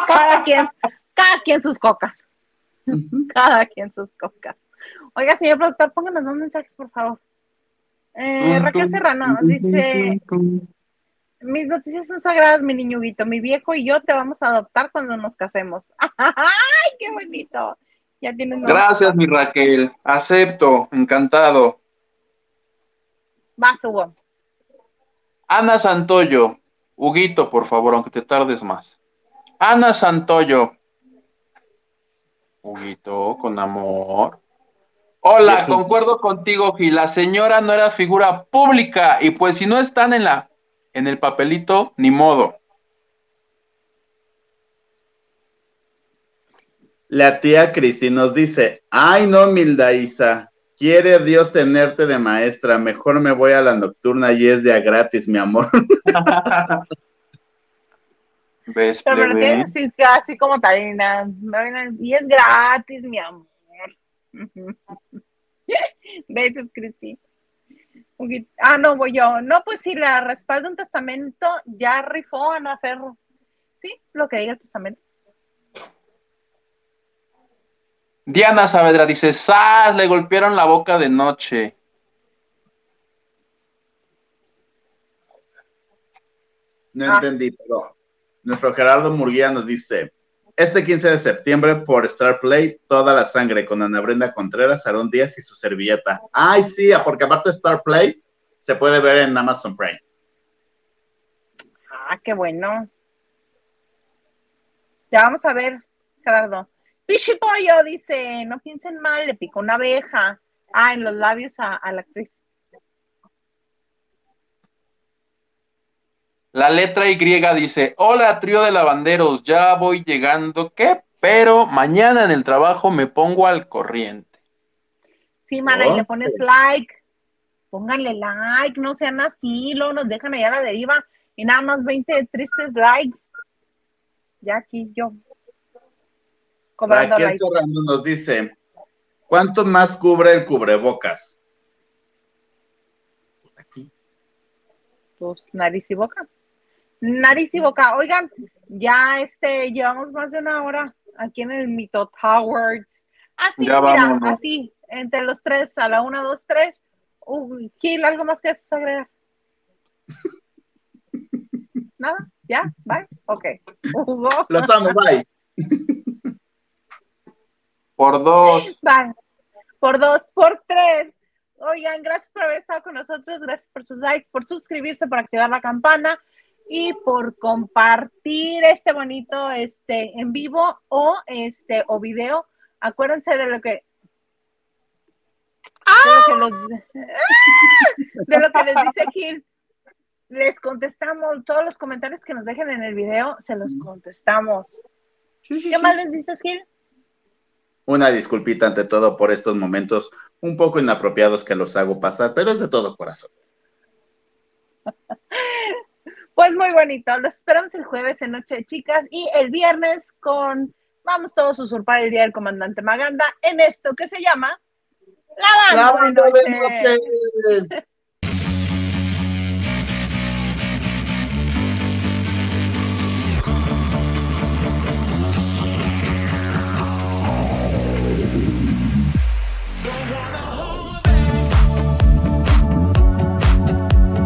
cada quien, cada quien sus cocas. Cada quien sus cocas. Oiga, señor productor, pónganos dos mensajes, por favor. Eh, Raquel Serrano dice, mis noticias son sagradas, mi niñuguito. Mi viejo y yo te vamos a adoptar cuando nos casemos. [LAUGHS] ¡Ay, qué bonito! Ya tienes Gracias, mi Raquel, acepto, encantado. Vas, Hugo. Ana Santoyo, Huguito, por favor, aunque te tardes más. Ana Santoyo. Huguito, con amor. Hola, concuerdo contigo, Gil. La señora no era figura pública y pues si no están en la en el papelito, ni modo. La tía Cristi nos dice, ay no, Milda Isa, quiere Dios tenerte de maestra, mejor me voy a la nocturna y es de gratis, mi amor. [LAUGHS] ¿Ves, Pero me así, casi como Tarina, y es gratis, mi amor. [LAUGHS] Besos, Cristi. Ah, no, voy yo. No, pues si la respalda un testamento, ya rifó Ana Ferro. Sí, lo que diga el testamento. Diana Saavedra dice, ¡Sas! Le golpearon la boca de noche. No ah. entendí, pero nuestro Gerardo Murguía nos dice, este 15 de septiembre por Star Play, toda la sangre con Ana Brenda Contreras, Aaron Díaz y su servilleta. Ay, sí, porque aparte Star Play se puede ver en Amazon Prime. Ah, qué bueno. Ya vamos a ver, Gerardo. Pollo dice, no piensen mal, le picó una abeja. Ah, en los labios a, la actriz. La letra Y dice, hola trío de lavanderos, ya voy llegando, ¿qué? Pero mañana en el trabajo me pongo al corriente. Sí, mana, y le pones like. Pónganle like, no sean así, luego nos dejan allá a la deriva y nada más 20 tristes likes. Ya aquí yo Cobrando Raquel nos dice, ¿cuánto más cubre el cubrebocas? Aquí. Pues nariz y boca. Y boca. Oigan, ya este, llevamos más de una hora aquí en el Mito Towers. Así, mira, así, entre los tres, a la una, dos, tres. Uh, Gil, ¿algo más que agregar? [LAUGHS] ¿Nada? ¿Ya? ¿Bye? Ok. Los amo, bye. Por dos. Van. Por dos, por tres. Oigan, gracias por haber estado con nosotros, gracias por sus likes, por suscribirse, por activar la campana y por compartir este bonito este en vivo o este o video. Acuérdense de lo que de lo que, [LAUGHS] de lo que les dice Gil. Les contestamos todos los comentarios que nos dejen en el video, se los contestamos. ¿Qué más les dices, Gil? Una disculpita ante todo por estos momentos un poco inapropiados que los hago pasar, pero es de todo corazón. [LAUGHS] Pues muy bonito, los esperamos el jueves en Noche de Chicas y el viernes con Vamos todos a usurpar el Día del Comandante Maganda en esto que se llama La Banda, de noche.